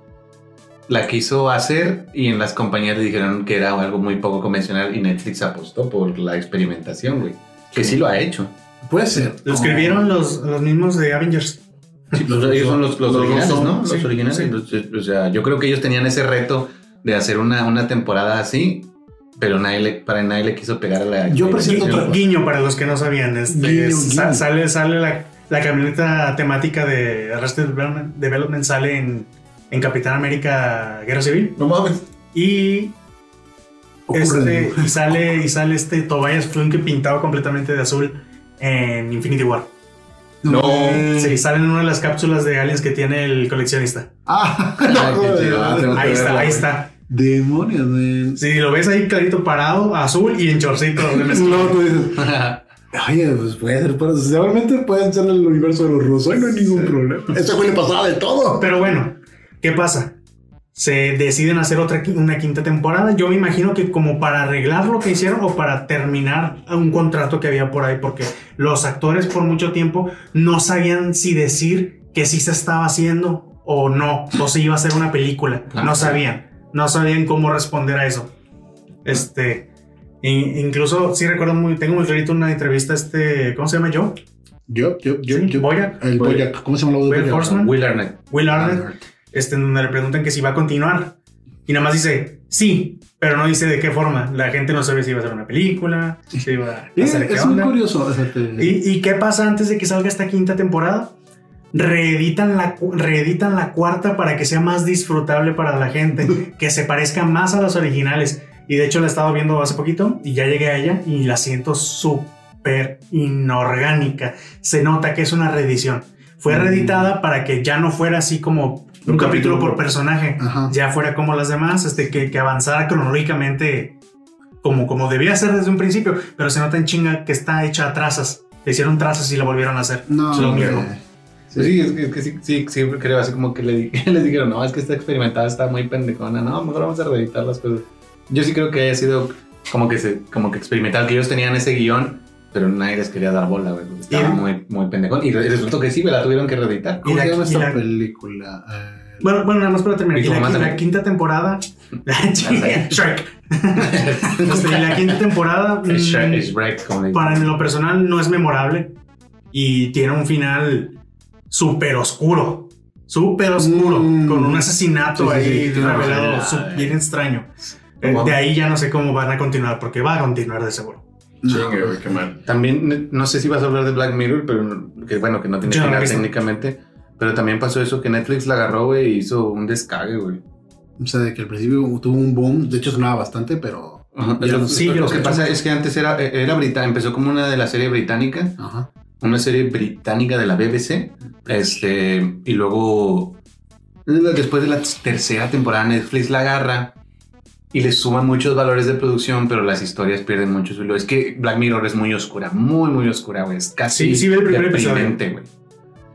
la quiso hacer y en las compañías le dijeron que era algo muy poco convencional y Netflix apostó por la experimentación, güey. Que sí lo ha hecho. Puede ser. Lo escribieron los, los mismos de Avengers. Sí, los, ellos son los, los los originales, son, ¿no? sí, los originales. sí. O sea, yo creo que ellos tenían ese reto de hacer una, una temporada así, pero nadie le, para nadie le quiso pegar a la. Yo presiento Guiño para los que no sabían. Este, Guiño, guiño. Sale, sale la, la camioneta temática de Arrested Development, Development sale en, en Capitán América Guerra Civil. No mames. Y, este, y sale y sale este Tobias Funke pintado completamente de azul en Infinity War. No. Sí, sale en una de las cápsulas de aliens que tiene el coleccionista. Ah, (laughs) Ah, no, que Ahí está, ahí está. Demonios, man. Si lo ves ahí clarito parado, azul y en chorcito. (laughs) No, tú dices. (laughs) Oye, pues puede ser, pero seguramente pueden ser el universo de los rusos, ahí no hay ningún problema. Ese güey le pasaba de todo. Pero bueno, ¿qué pasa? Se deciden hacer otra una quinta temporada. Yo me imagino que como para arreglar lo que hicieron o para terminar un contrato que había por ahí, porque los actores por mucho tiempo no sabían si decir que sí se estaba haciendo o no, o si iba a ser una película. Ah, No sí. sabían, no sabían cómo responder a eso. Este, in- incluso sí recuerdo muy, tengo muy clarito una entrevista, este, ¿cómo se llama yo? Yo, yo, yo, Sí, yo. Boyack. El Boyack, ¿cómo se llama de Will Boyack? Horseman. Will Arnett. Will Arnett. este, donde le preguntan que si va a continuar. Y nada más dice, sí, pero no dice de qué forma. La gente no sabe si iba a ser una película, si iba a (laughs) Sí, hacer qué es muy curioso. ¿Y, y qué pasa antes de que salga esta quinta temporada? Reeditan la, reeditan la cuarta para que sea más disfrutable para la gente, (laughs) que se parezca más a las originales. Y de hecho la he estado viendo hace poquito y ya llegué a ella y la siento súper inorgánica. Se nota que es una reedición. Fue Mm. reeditada para que ya no fuera así como un, Un capítulo capítulo por personaje, Ajá. ya fuera como las demás, este, que, que avanzara cronológicamente como, como debía ser desde un principio, pero se nota en chinga que está hecha a trazas. Le hicieron trazas y la volvieron a hacer. No, Es lo. Sí, sí, es que, es que sí, sí, sí, creo así como que le, (laughs) les dijeron, no, es que esta experimentada está muy pendejona, no, mejor vamos a reeditar las cosas. Yo sí creo que haya sido como que se, como que experimental, que ellos tenían ese guion, pero nadie les quería dar bola, güey, estaba muy, muy pendejón. Y re- resultó que sí, la tuvieron que reeditar. ¿Cómo se la- llama esta la- película? Eh, Bueno, bueno, nada más para terminar. Y la, quinta temporada. (laughs) Shrek. (laughs) Este, la quinta temporada. Mm, Shrek, para en lo personal no es memorable. Y tiene un final súper oscuro. Súper oscuro. Mm. Con un asesinato Sí, ahí sí, revelado. no, bien extraño. Eh, ¿Cómo? de ahí ya no sé cómo van a continuar, porque va a continuar de seguro. Chingue, güey, qué mal. También, no sé si vas a hablar de Black Mirror, pero que bueno, que no tiene Yo final técnicamente. Pero también pasó eso que Netflix la agarró, güey, y hizo un descague, güey. O sea, de que al principio tuvo un boom. De hecho, sonaba bastante, pero. Ajá. No- sí, lo yo lo que pasa es que antes era, era británica, empezó como una de la serie británica, Ajá. una serie británica de la BBC, este, y luego, después de la tercera temporada, Netflix la agarra y le suman muchos valores de producción, pero las historias pierden mucho su. Es que Black Mirror es muy oscura, muy, muy oscura, güey. Es casi Sí, sí, el primer episodio. deprimente, güey.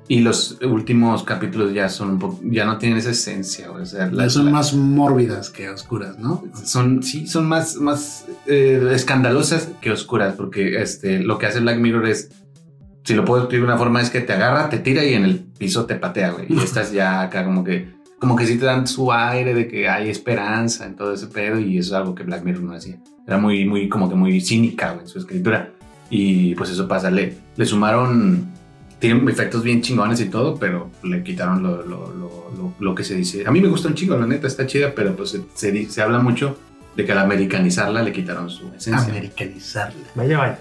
Y los últimos capítulos ya son un poco, ya no tienen esa esencia, güey. O sea, la- son la- más mórbidas que oscuras, ¿no? son, sí, son más, más eh, escandalosas que oscuras, porque este, lo que hace Black Mirror es, si lo puedo explicar de una forma, es que te agarra, te tira y en el piso te patea, güey. Y estás ya acá como que, como que sí te dan su aire de que hay esperanza en todo ese pedo y eso es algo que Black Mirror no hacía. Era muy, muy, como que muy cínica, en su escritura. Y pues eso pasa, le, le sumaron, tienen efectos bien chingones y todo, pero le quitaron lo, lo, lo, lo, lo que se dice. A mí me gusta un chingo, la neta, está chida, pero pues se, se, se habla mucho de que al americanizarla le quitaron su esencia. Americanizarla. Vaya, vaya.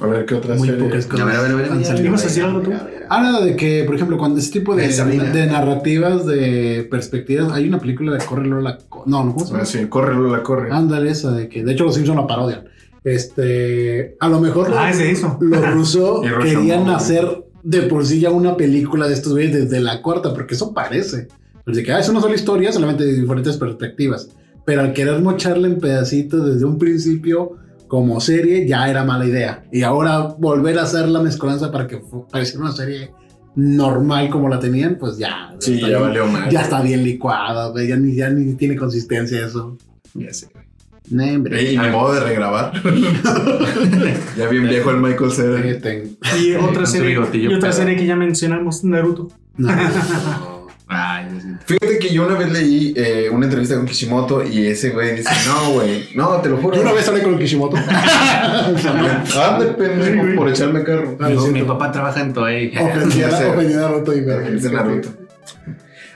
A ver qué otra Muy serie? pocas cosas. A ver, a ver, a ver. ¿Ibas a decir algo tú? Habla de que, por ejemplo, cuando ese tipo de, mina. de narrativas, de perspectivas, hay una película de Corre Lola. Co- No, no, ¿cómo se llama? Ah, sí, corre, Lola, corre. Ándale, esa de que, de hecho, los Simpson la parodian. Este, a lo mejor Ah, los, es de eso. los rusos (laughs) querían no. hacer de por sí ya una película de estos güeyes desde la cuarta, porque eso parece. Pues de que ah, es una sola historia, solamente de diferentes perspectivas. Pero al querer mocharla en pedacitos desde un principio como serie, ya era mala idea. Y ahora volver a hacer la mezcolanza para que pareciera una serie normal como la tenían, pues ya. Sí, ya bien- valió mal. Ya está bien licuada, güey, ya ni, ya ni tiene consistencia eso. Ya sé, güey. No, Y ni modo de regrabar. (laughs) ya bien viejo el Michael Cera. Y otra serie, y otra serie que ya mencionamos, Naruto. no. (laughs) Ay. Fíjate que yo una vez leí eh, una entrevista con Kishimoto y ese güey dice, no, güey, no, te lo juro. Yo una vez hablé con Kishimoto. (laughs) Ande, pendejo, por echarme carro. Ah, Mi- papá trabaja en Toei. Ofendía Ya sé. ofendía a Naruto y Naruto.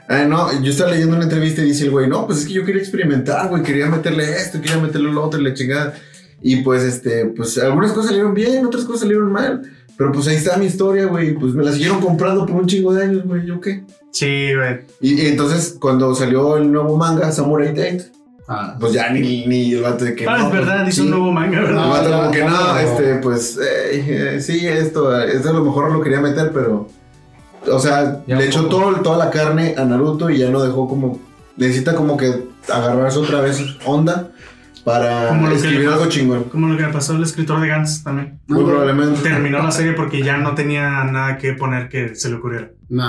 Ah, no, yo estaba leyendo una entrevista y dice el güey, no, pues es que yo quería experimentar, güey, quería meterle esto, quería meterle lo otro y la chingada. Y pues, este, pues algunas cosas salieron bien, otras cosas salieron mal. Pero pues ahí está mi historia, güey. Pues me la siguieron comprando por un chingo de años, güey. ¿Yo qué? Sí, güey. Y, y entonces, cuando salió el nuevo manga, Samurai Date, Ah, pues ya ni, ni el vato de que. Ah, no, es verdad, pues, hizo un sí. nuevo manga, ¿verdad? No, vato ya, como que no, no. este, pues, eh, eh, sí, esto, esto a lo mejor lo quería meter, pero. O sea, Ya le un echó todo, toda la carne a Naruto y ya no dejó como. Necesita como que agarrarse otra vez onda para Como lo que escribir le- algo chingón. Como lo que le pasó al escritor de Gantz también. Muy probablemente. Terminó la (laughs) serie porque ya no tenía nada que poner que se le ocurriera. No,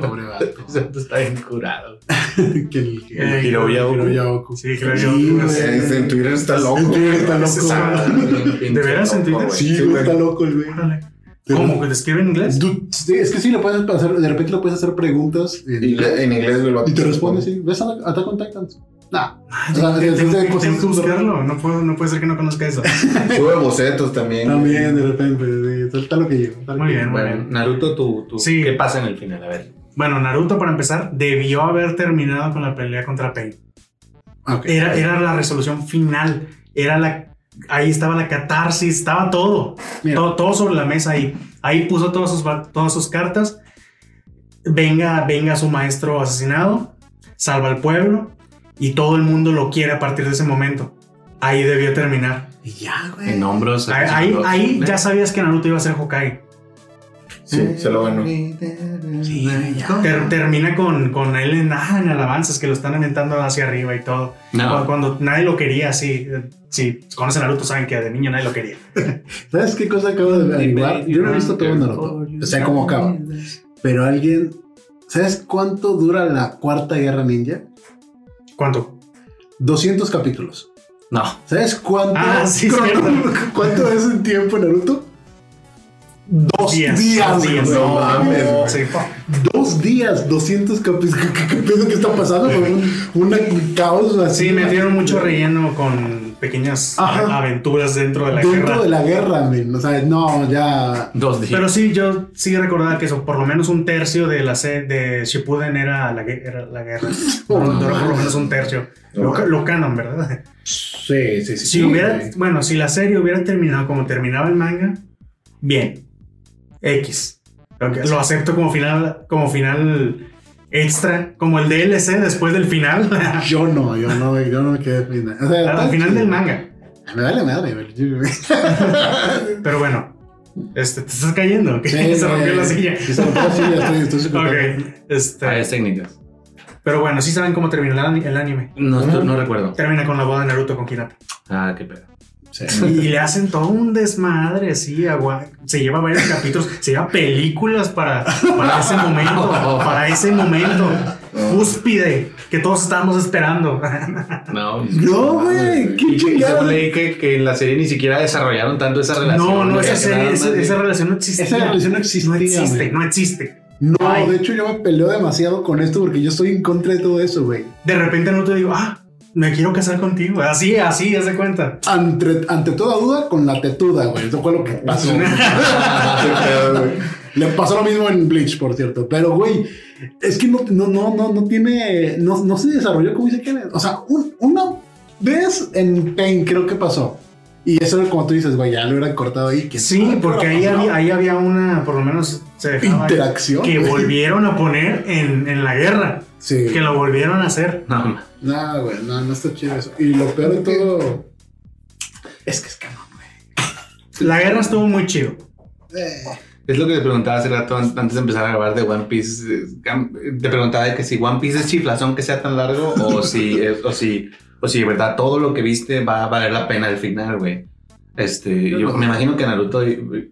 pobre vato. (laughs) Está bien curado. (laughs) que el, que el Hiroya Oku. Hiroya Oku. Sí, yo. Sí, en Twitter está loco. En Twitter está loco. ¿De veras en Twitter? Sí, está loco el güey. Órale. ¿Cómo? ¿Que te escribe en inglés? Du- sí, es que sí, le puedes hacer, de repente le puedes hacer preguntas en Y le- en inglés, güey. y te responde, sí. ¿Ves a Attack on Titans? Nah. Ay, O sea, tengo, es tengo de que- cosas tengo que súper- buscarlo. No, puedo, no puede ser que no conozca eso. (laughs) Sube bocetos también. También, de repente, está lo que lo Muy que bien, muy Bueno, bien. Naruto, tú, tú- Sí. ¿qué pasa en el final? A ver. Bueno, Naruto, para empezar, debió haber terminado con la pelea contra Pain. Ok. Era, era la resolución final. Era la. Ahí estaba la catarsis, estaba todo. Todo, todo sobre la mesa ahí. Ahí puso todas sus, todas sus cartas. Venga, venga su maestro asesinado. Salva al pueblo. Y todo el mundo lo quiere a partir de ese momento. Ahí debió terminar. Y ya, güey. En hombros. Ahí, ahí, ahí ya sabías que Naruto iba a ser Hokage. Sí, se lo bueno. Sí, ya. Ter- termina con, con él en, ah, en alabanzas que lo están aventando hacia arriba y todo. Cuando, No. cuando nadie lo quería, así. eh, Si conocen a Naruto, saben que de niño nadie lo quería. (laughs) ¿Sabes qué cosa acabo de averiguar? Yo no he visto todo Naruto. O sea, cómo acaba. Pero alguien. ¿Sabes cuánto dura la cuarta guerra ninja? ¿Cuánto? 200 capítulos. No. ¿Sabes cuánto? Ah, sí, ¿Cuánto es en tiempo Naruto? Dos días. Días. güey. No mames. Sí. Dos días, 200 capítulos. ¿Qué, qué, qué que está pasando? Un, un caos así. Sí, metieron mucho relleno con pequeñas Ajá. aventuras dentro de la Dentro guerra. de la guerra, men. O sea, no, ya. Dos días. Pero sí, yo sí recordaba que eso, por lo menos un tercio de la se- de Shippuden era la, era la guerra. (laughs) Por, duró por lo menos un tercio. Lo, ca- lo canon, ¿verdad? Sí, sí, sí. Si sí, hubiera, bueno, si la serie hubiera terminado como terminaba el manga, bien. X. Lo acepto como final, como final extra, como el DLC después del final. (laughs) Yo no, yo no, yo no me quedé final. O sea, Al final del manga. Me vale madre. (laughs) Pero bueno, este, te estás cayendo. Sí, (laughs) se rompió la silla. Se rompió la silla, estoy, estoy súper Ok, este, Varias técnicas. pero bueno, sí saben cómo termina el ani- el anime. No, no, no recuerdo. Termina con la boda de Naruto con Hinata. Ah, qué pedo. Sí. Y le hacen todo un desmadre, así, agua. Se lleva varios capítulos, se lleva películas para, para ese momento, para ese momento. Cúspide, que todos estábamos esperando. No. No, güey, qué chingada. que, que en la serie ni siquiera desarrollaron tanto esa relación. No, no, esa, serie- esa, de- esa relación no existe. Esa relación no existía, No existe, no existe. No, Ay. de hecho yo me peleo demasiado con esto porque yo estoy en contra de todo eso, güey. De repente no te digo, ah, me quiero casar contigo. Así, así, haz de cuenta. Ante, ante toda duda, con la tetuda, güey. Eso fue lo que pasó. (laughs) Le pasó lo mismo en Bleach, por cierto. Pero, güey, es que no, no, no, no, no tiene. No, no se desarrolló como dice Kenneth. O sea, un- una vez en Pain creo que pasó. Y eso, como tú dices, güey, ya lo hubieran cortado ahí. que Sí, porque ahí había, ahí había una, por lo menos se dejaba Interacción. que güey. volvieron a poner en, en la guerra. Sí. Que lo volvieron a hacer. No. No, güey, no, no está chido eso. Y lo peor de todo. Es que es canon, güey. La guerra estuvo muy chido. Eh, Es lo que te preguntaba hace rato an- antes de empezar a grabar de One Piece. eh, Te preguntaba de que si One Piece es chiflazón que sea tan largo o si, es- o si, o si de verdad todo lo que viste va a valer la pena al final, güey. Este, Yo yo no. me imagino que Naruto eh,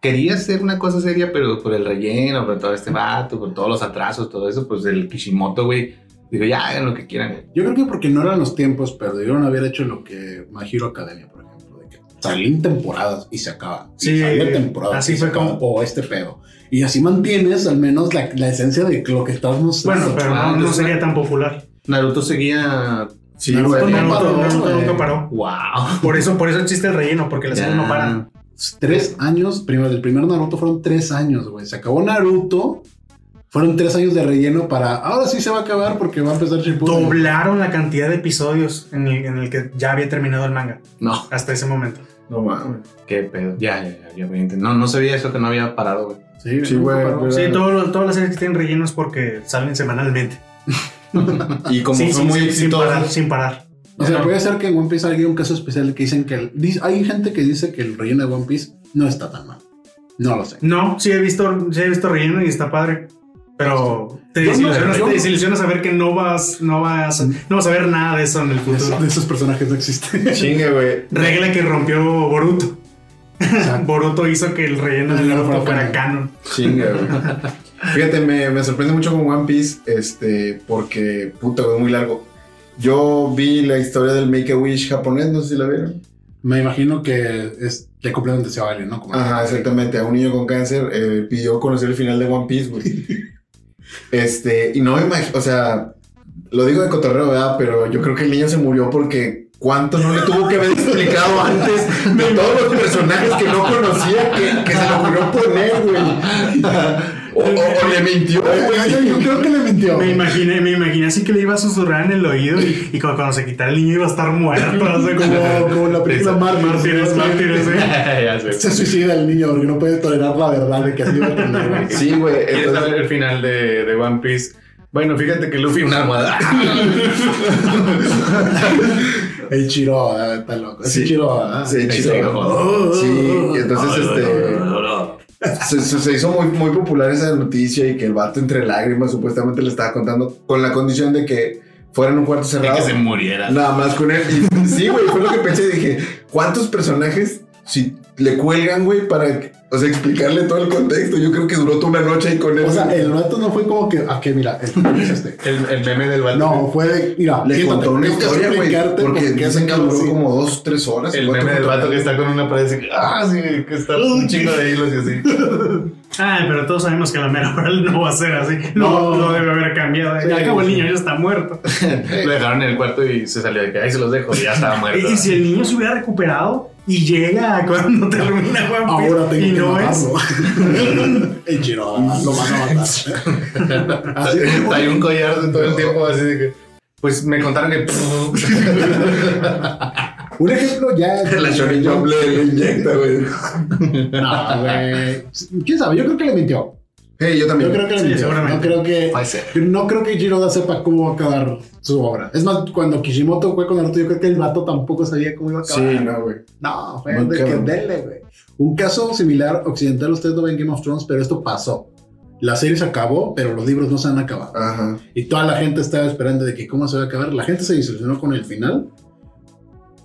quería hacer una cosa seria, pero por el relleno, por todo este vato, por todos los atrasos, todo eso, pues el Kishimoto, güey, digo, ya hagan lo que quieran. Yo creo que porque no eran los tiempos, pero debieron haber hecho lo que My Hero Academia, por ejemplo, de que salían temporadas y se acaba. Sí, sale temporada así y se fue acaba, como- O este pedo. Y así mantienes al menos la, la esencia de lo que estás mostrando. Bueno, pero Ah, no, no sería tan popular. Naruto seguía. Sí, Naruto güey. no paró, Naruto nunca paró. ¡Wow! Por eso, por eso existe el relleno, porque las series no paran. Tres años, primero, el primer Naruto fueron tres años, güey. Se acabó Naruto. Fueron tres años de relleno para. Ahora sí se va a acabar porque va a empezar Shippuden. Doblaron la cantidad de episodios en el, en el que ya había terminado el manga. No, Hasta ese momento. No mames. qué pedo. Ya, ya, ya. No, no sabía eso que no había parado, güey. Sí, Sí, güey. Sí, todas las series que tienen relleno es porque salen semanalmente. (laughs) Y como Sí, fue sí, muy sí, sin parar, exitoso. sin parar. O sea, puede ser que en One Piece haya un caso especial que dicen que. el- hay gente que dice que el relleno de One Piece no está tan mal. No lo sé. No, sí he visto, sí he visto relleno y está padre. Pero te Yo no- te saber que no vas, no vas, no vas a ver nada de eso en el futuro. de esos personajes no existen. Chingue, güey. Regla que rompió Boruto. (laughs) Boruto hizo que el relleno de No, no Naruto fuera canon. Chinga, güey. (laughs) Fíjate, me, me sorprende mucho con One Piece, este, porque, puta, es muy largo. Yo vi la historia del Make-A-Wish japonés, no sé si la vieron. Me imagino que es que cumplen un deseo a alguien, ¿no? Como- Ajá, exactamente. A un niño con cáncer eh, pidió conocer el final de One Piece, güey. (laughs) Este, y no me imagino, o sea, lo digo de cotorreo, ¿verdad? Pero yo creo que el niño se murió porque cuánto no le tuvo que haber explicado antes (laughs) de todos los personajes que no conocía que, que se le ocurrió poner, güey. (laughs) O, o- o le mintió, Yo, creo que le mintió. Me imaginé, me imaginé así que le iba a susurrar en el oído y, y cuando, cuando se quitara el niño iba a estar muerto. No sé, como, Como, la película Mártires. Mártires, ¿eh? (laughs) Se suicida el niño porque no puede tolerar la verdad de que así va a tener. Sí, güey. ¿Quieres entonces- saber el final de, de One Piece? Bueno, fíjate que Luffy una almohada. (laughs) El Chiro, ah, está loco. Sí. Chiro. ah. Sí, Sí, chido. sí. Sí, y entonces este. Se, se- se hizo muy, muy popular esa noticia y que el vato entre lágrimas supuestamente le estaba contando con la condición de que fuera en un cuarto De cerrado. que se muriera. Nada más con él. Y (laughs) sí, güey, fue lo que pensé. Dije, ¿cuántos personajes si le cuelgan, güey, para, o sea, explicarle todo el contexto? Yo creo que duró toda una noche ahí con él. O sea, el rato no fue como que, ah, que mira, el es este. El, el meme del vato. No, fue de, mira, le siéntate, contó una historia, güey, explicarte porque dicen que duró como dos, tres horas. El meme del vato que está con una pared así. Ah, sí, que está (laughs) un chingo de hilos y así. (laughs) Ay, pero todos sabemos que la mera hora no va a ser así. No. No, no debe haber cambiado. Sí, Ya acabó el niño, ya está muerto. (laughs) Lo dejaron en el cuarto y se salió de que ahí se los dejo y ya estaba muerto. Y si el niño se hubiera recuperado y llega cuando termina Piece Ahora tengo y que no es. matarlo. el Chiro ah, lo van a matar. Así Hay un collar de todo el tiempo así de que. Pues me contaron que. Un ejemplo ya. (laughs) La Shonen Jump le, le inyecta, güey. No, güey. ¿Quién sabe? Yo creo que le mintió. Hey, yo también. Yo creo que Sí, seguramente. No creo que. Puede ser. No creo que Jiroda sepa cómo va a acabar su obra. Es más, cuando Kishimoto fue con Naruto, yo creo que el vato tampoco sabía cómo iba a acabar. Sí, no, güey. No, fue de que denle, güey. Un caso similar occidental, ustedes no ven Game of Thrones, pero esto pasó. La serie se acabó, pero los libros no se han acabado. Ajá. Y toda la gente estaba esperando de que cómo se va a acabar. La gente se desilusionó con el final,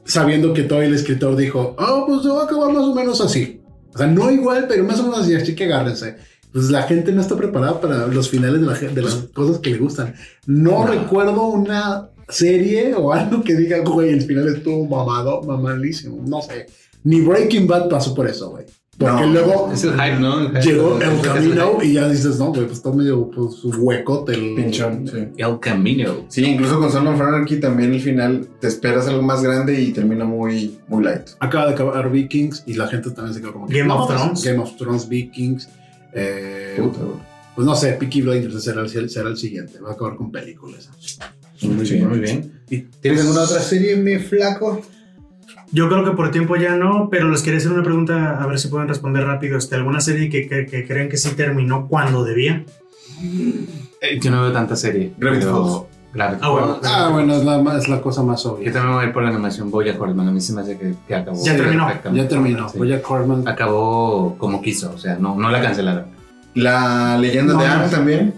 sabiendo que todo el escritor dijo, oh, pues se va a acabar más o menos así. O sea, no igual, pero más o menos así, así que agárrense. Pues la gente no está preparada para los finales de, la, de las cosas que le gustan. No, No. recuerdo una serie o algo que diga, güey, el final estuvo mamado, mamalísimo. No sé. Ni Breaking Bad pasó por eso, güey. Porque No, luego Es el hype, ¿no? El hype. llegó el camino y ya dices, no, güey, pues está medio pues, huecote el Pinchón, sí. El camino. Sí, incluso con Son of Anarchy también el final te esperas algo más grande y termina muy, muy light. Acaba de acabar Vikings y la gente también se quedó como Game of pues, Thrones. Game of Thrones, Vikings. Eh, Puta, pues no sé, Peaky Blinders será el, será el siguiente. Va a acabar con películas. Muy Sí. bien, muy bien. Y- ¿Tienes alguna otra serie, mi flaco? Yo creo que por tiempo ya no, pero les quería hacer una pregunta a ver si pueden responder rápido. Este, ¿Alguna serie que, que, que creen que sí terminó cuando debía? Eh, yo no veo tanta serie. Gravity pero- Falls. Claro. Ah, bueno. Ah, bueno, es la, es la cosa más Yo obvia. también me voy a ir por la animación Boya Horseman. A mí se me hace que, que acabó. Ya terminó. Ya terminó. Sí. Bojack Horseman. Acabó como quiso. O sea, no, no la cancelaron. La leyenda No, de no. Aang también.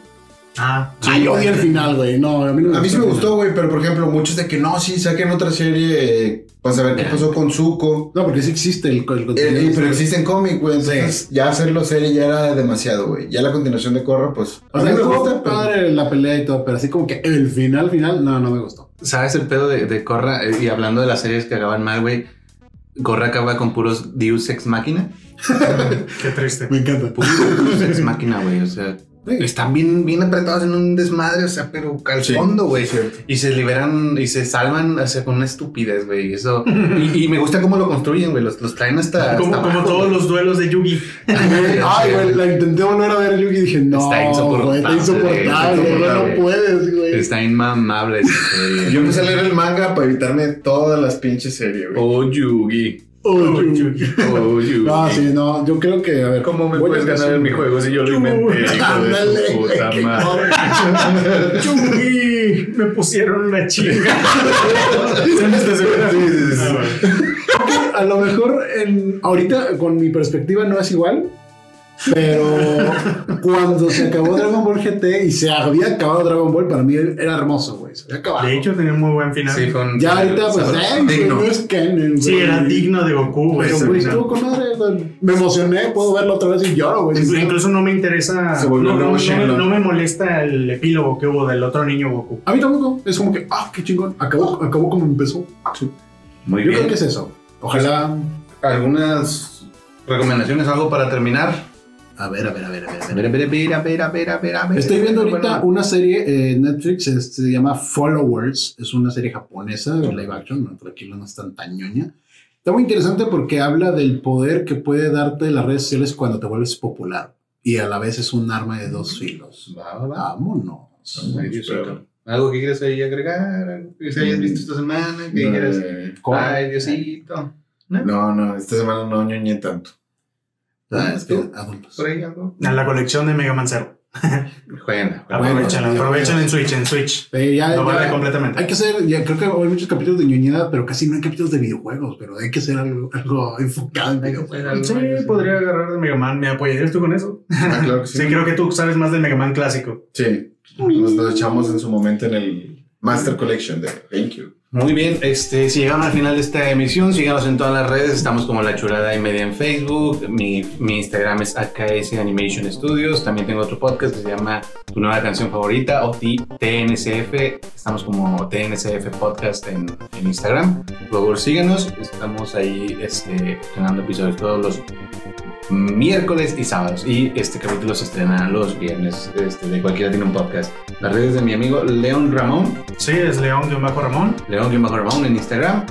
Ah, Ay, yo odio el final, güey. No, a mí no A mí sí me gustó, güey, pero por ejemplo, muchos de que no, sí, saquen otra serie eh, para saber qué Ya. pasó con Zuko. No, porque sí existe el, el Eh, eh, pero existe en cómic, güey, entonces ya hacerlo serie ya era demasiado, güey. Ya la continuación de Korra, pues. O a sea, mí me gusta, pero- padre la pelea y todo, pero así como que el final, final, no, no me gustó. ¿Sabes el pedo de, de Corra? Eh, y hablando de las series que acaban mal, güey. Corra acaba con puros Deus Ex Máquina. (laughs) qué triste. Me encanta. Puros Deus Ex Máquina, güey. O sea, están bien, bien apretados en un desmadre, o sea, pero al Sí, fondo, güey. cierto. Y se liberan y se salvan o sea, con una estupidez, güey. y Eso. (laughs) Y, y me gusta cómo lo construyen, güey. Los, los traen hasta. Como, hasta como abajo, todos güey. los duelos de Yugi. (laughs) Ay, güey, la intenté volver a ver Yugi y dije, no, Está insoportable, está insoportable, no puedes, güey. Está inmamable. (laughs) Yo empecé a leer el manga para evitarme todas las pinches series, güey. Oh, Yugi. Oh, Yugi. No, sí, no, yo creo que, a ver. ¿Cómo me puedes ganar en mi juego si yo lo inventé? Ándale, puta madre? Yugi, (laughs) me pusieron una chinga. (laughs) Ah. A lo mejor en, ahorita con mi perspectiva no es igual, Pero cuando se acabó Dragon Ball GT y se había acabado Dragon Ball, para mí era hermoso, güey. Se había acabado. De hecho, tenía un muy buen final. Sí, fue un ya ahorita, pues, digno. no es canon, Sí, era digno de Goku, güey. Pero, güey, estuvo con madre. Me emocioné, puedo verlo otra vez y lloro, güey. Inclu- Incluso no me interesa. Se volvió no, no, me molesta el epílogo que hubo del otro niño Goku. A mí tampoco. Es como que, ah, qué chingón. Acabó, acabó como empezó. Muy Yo bien. creo que es eso. Ojalá. ¿Algunas recomendaciones, algo para terminar? A ver, a ver, a ver, a ver. A ver, a ver, a ver, a ver, a ver, a ver. Estoy viendo ahorita una serie en Netflix, se llama Followers, es una serie japonesa de live action, no, tranquilo, no es tan tañoña. Está muy interesante porque habla del poder que puede darte las redes sociales cuando te vuelves popular y a la vez es un arma de dos filos. Va, va. Vámonos. Ay, Diosito. ¿Algo que quieras ahí agregar? ¿Algo que se hayas visto esta semana? ¿Qué quieras? Eh, Ay, Diosito. ¿No? No, no, esta semana no ñoñé tanto. Ah, es que adultos. ¿Por ahí algo? A la colección de Mega Man Zero. (laughs) Juega. Aprovechenla, ya, aprovechen ya. en Switch, en Switch. Eh, ya- Lo ya- vale completamente. Hay que hacer, ya creo que hay muchos capítulos de ñoñada, pero casi no hay capítulos de videojuegos, pero hay que hacer algo, algo enfocado en videojuegos. Sí, podría agarrar de Mega Man. ¿Me apoyarías tú con eso? Ah, claro que (laughs) sí. Sí, creo que tú sabes más del Mega Man clásico. Sí, nos lo echamos en su momento en el Master Collection de GameCube. Muy bien, este, si llegaron al final de esta emisión, síganos en todas las redes, estamos como La Chulada y Media en Facebook, mi, mi Instagram es AKS Animation Studios, también tengo otro podcast que se llama Tu Nueva Canción Favorita o TNCF, estamos como TNCF Podcast en, en Instagram, por favor síganos, estamos ahí este, estrenando episodios todos los miércoles y sábados y este capítulo se estrena los viernes, este, de cualquiera tiene un podcast. Las redes de mi amigo León Ramón, Sí, es León Bajo Ramón. León-Ramón en Instagram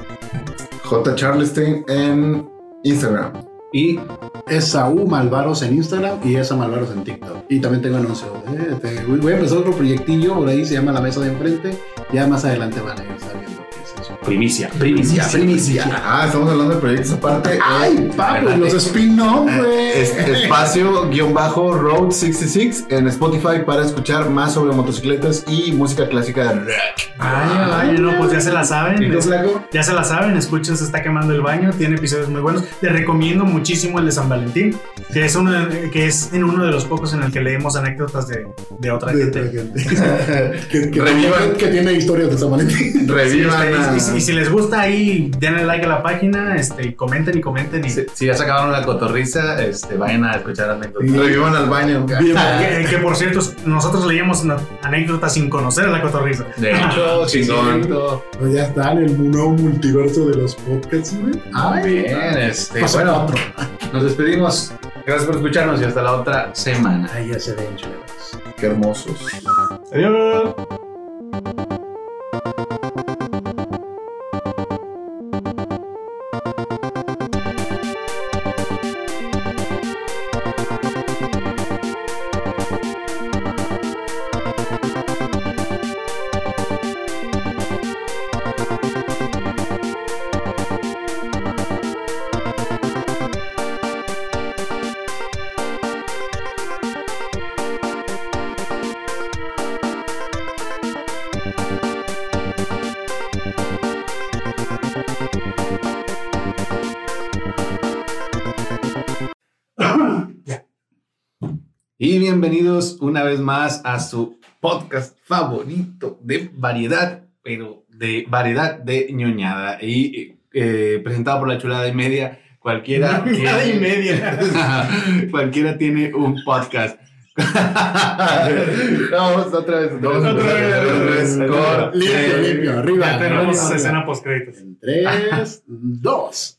J. Charleston en Instagram. y Es Saúl Malvaros en Instagram y esa Malvaros en TikTok. Y también tengo anuncios. eh, voy a empezar otro proyectillo por ahí, se llama La Mesa de Enfrente. Ya más adelante van a ir sabiendo. Primicia, primicia, primicia. Ah, estamos hablando de proyectos aparte. ¡Ay, Pablo! Los spin-off, güey. Es- espacio guion bajo Road 66 en Spotify para escuchar más sobre motocicletas y música clásica de rock. Ay, ay, no, pues ya se la saben. ¿Y flaco? Ya se la saben, escuchen, se está quemando el baño, tiene episodios muy buenos. Les recomiendo muchísimo el de San Valentín, que es, uno de- que es en uno de los pocos en el que leemos anécdotas de, de otra De gente. (laughs) que, que, Revivan. que tiene historias de San Valentín. Revivan Sí, y, si- les gusta ahí, denle like a la página, este, y comenten y comenten. Y, Si, si ya se acabaron la cotorriza, este, vayan a escuchar anécdotas. Revivan al baño. Bien, Ah, que, que, por cierto, nosotros leíamos una- anécdotas sin conocer a la cotorriza. De hecho, (laughs) chingón. Pues ya está en el nuevo multiverso de los podcasts, güey. Muy bien, este, Pasa bueno, otro. nos despedimos. Gracias por escucharnos y hasta la otra semana. Ahí ya se ven. Qué hermosos. Adiós. Bienvenidos una vez más a su podcast favorito de variedad, pero de variedad de ñoñada. Y eh, presentado por la chulada y media, cualquiera. (laughs) Ñoñada y media. (laughs) cualquiera tiene un podcast. (laughs) Vamos otra vez. Vamos Otra vez, Limpio, limpio, arriba. Ya tenemos escena post créditos. En tres, dos.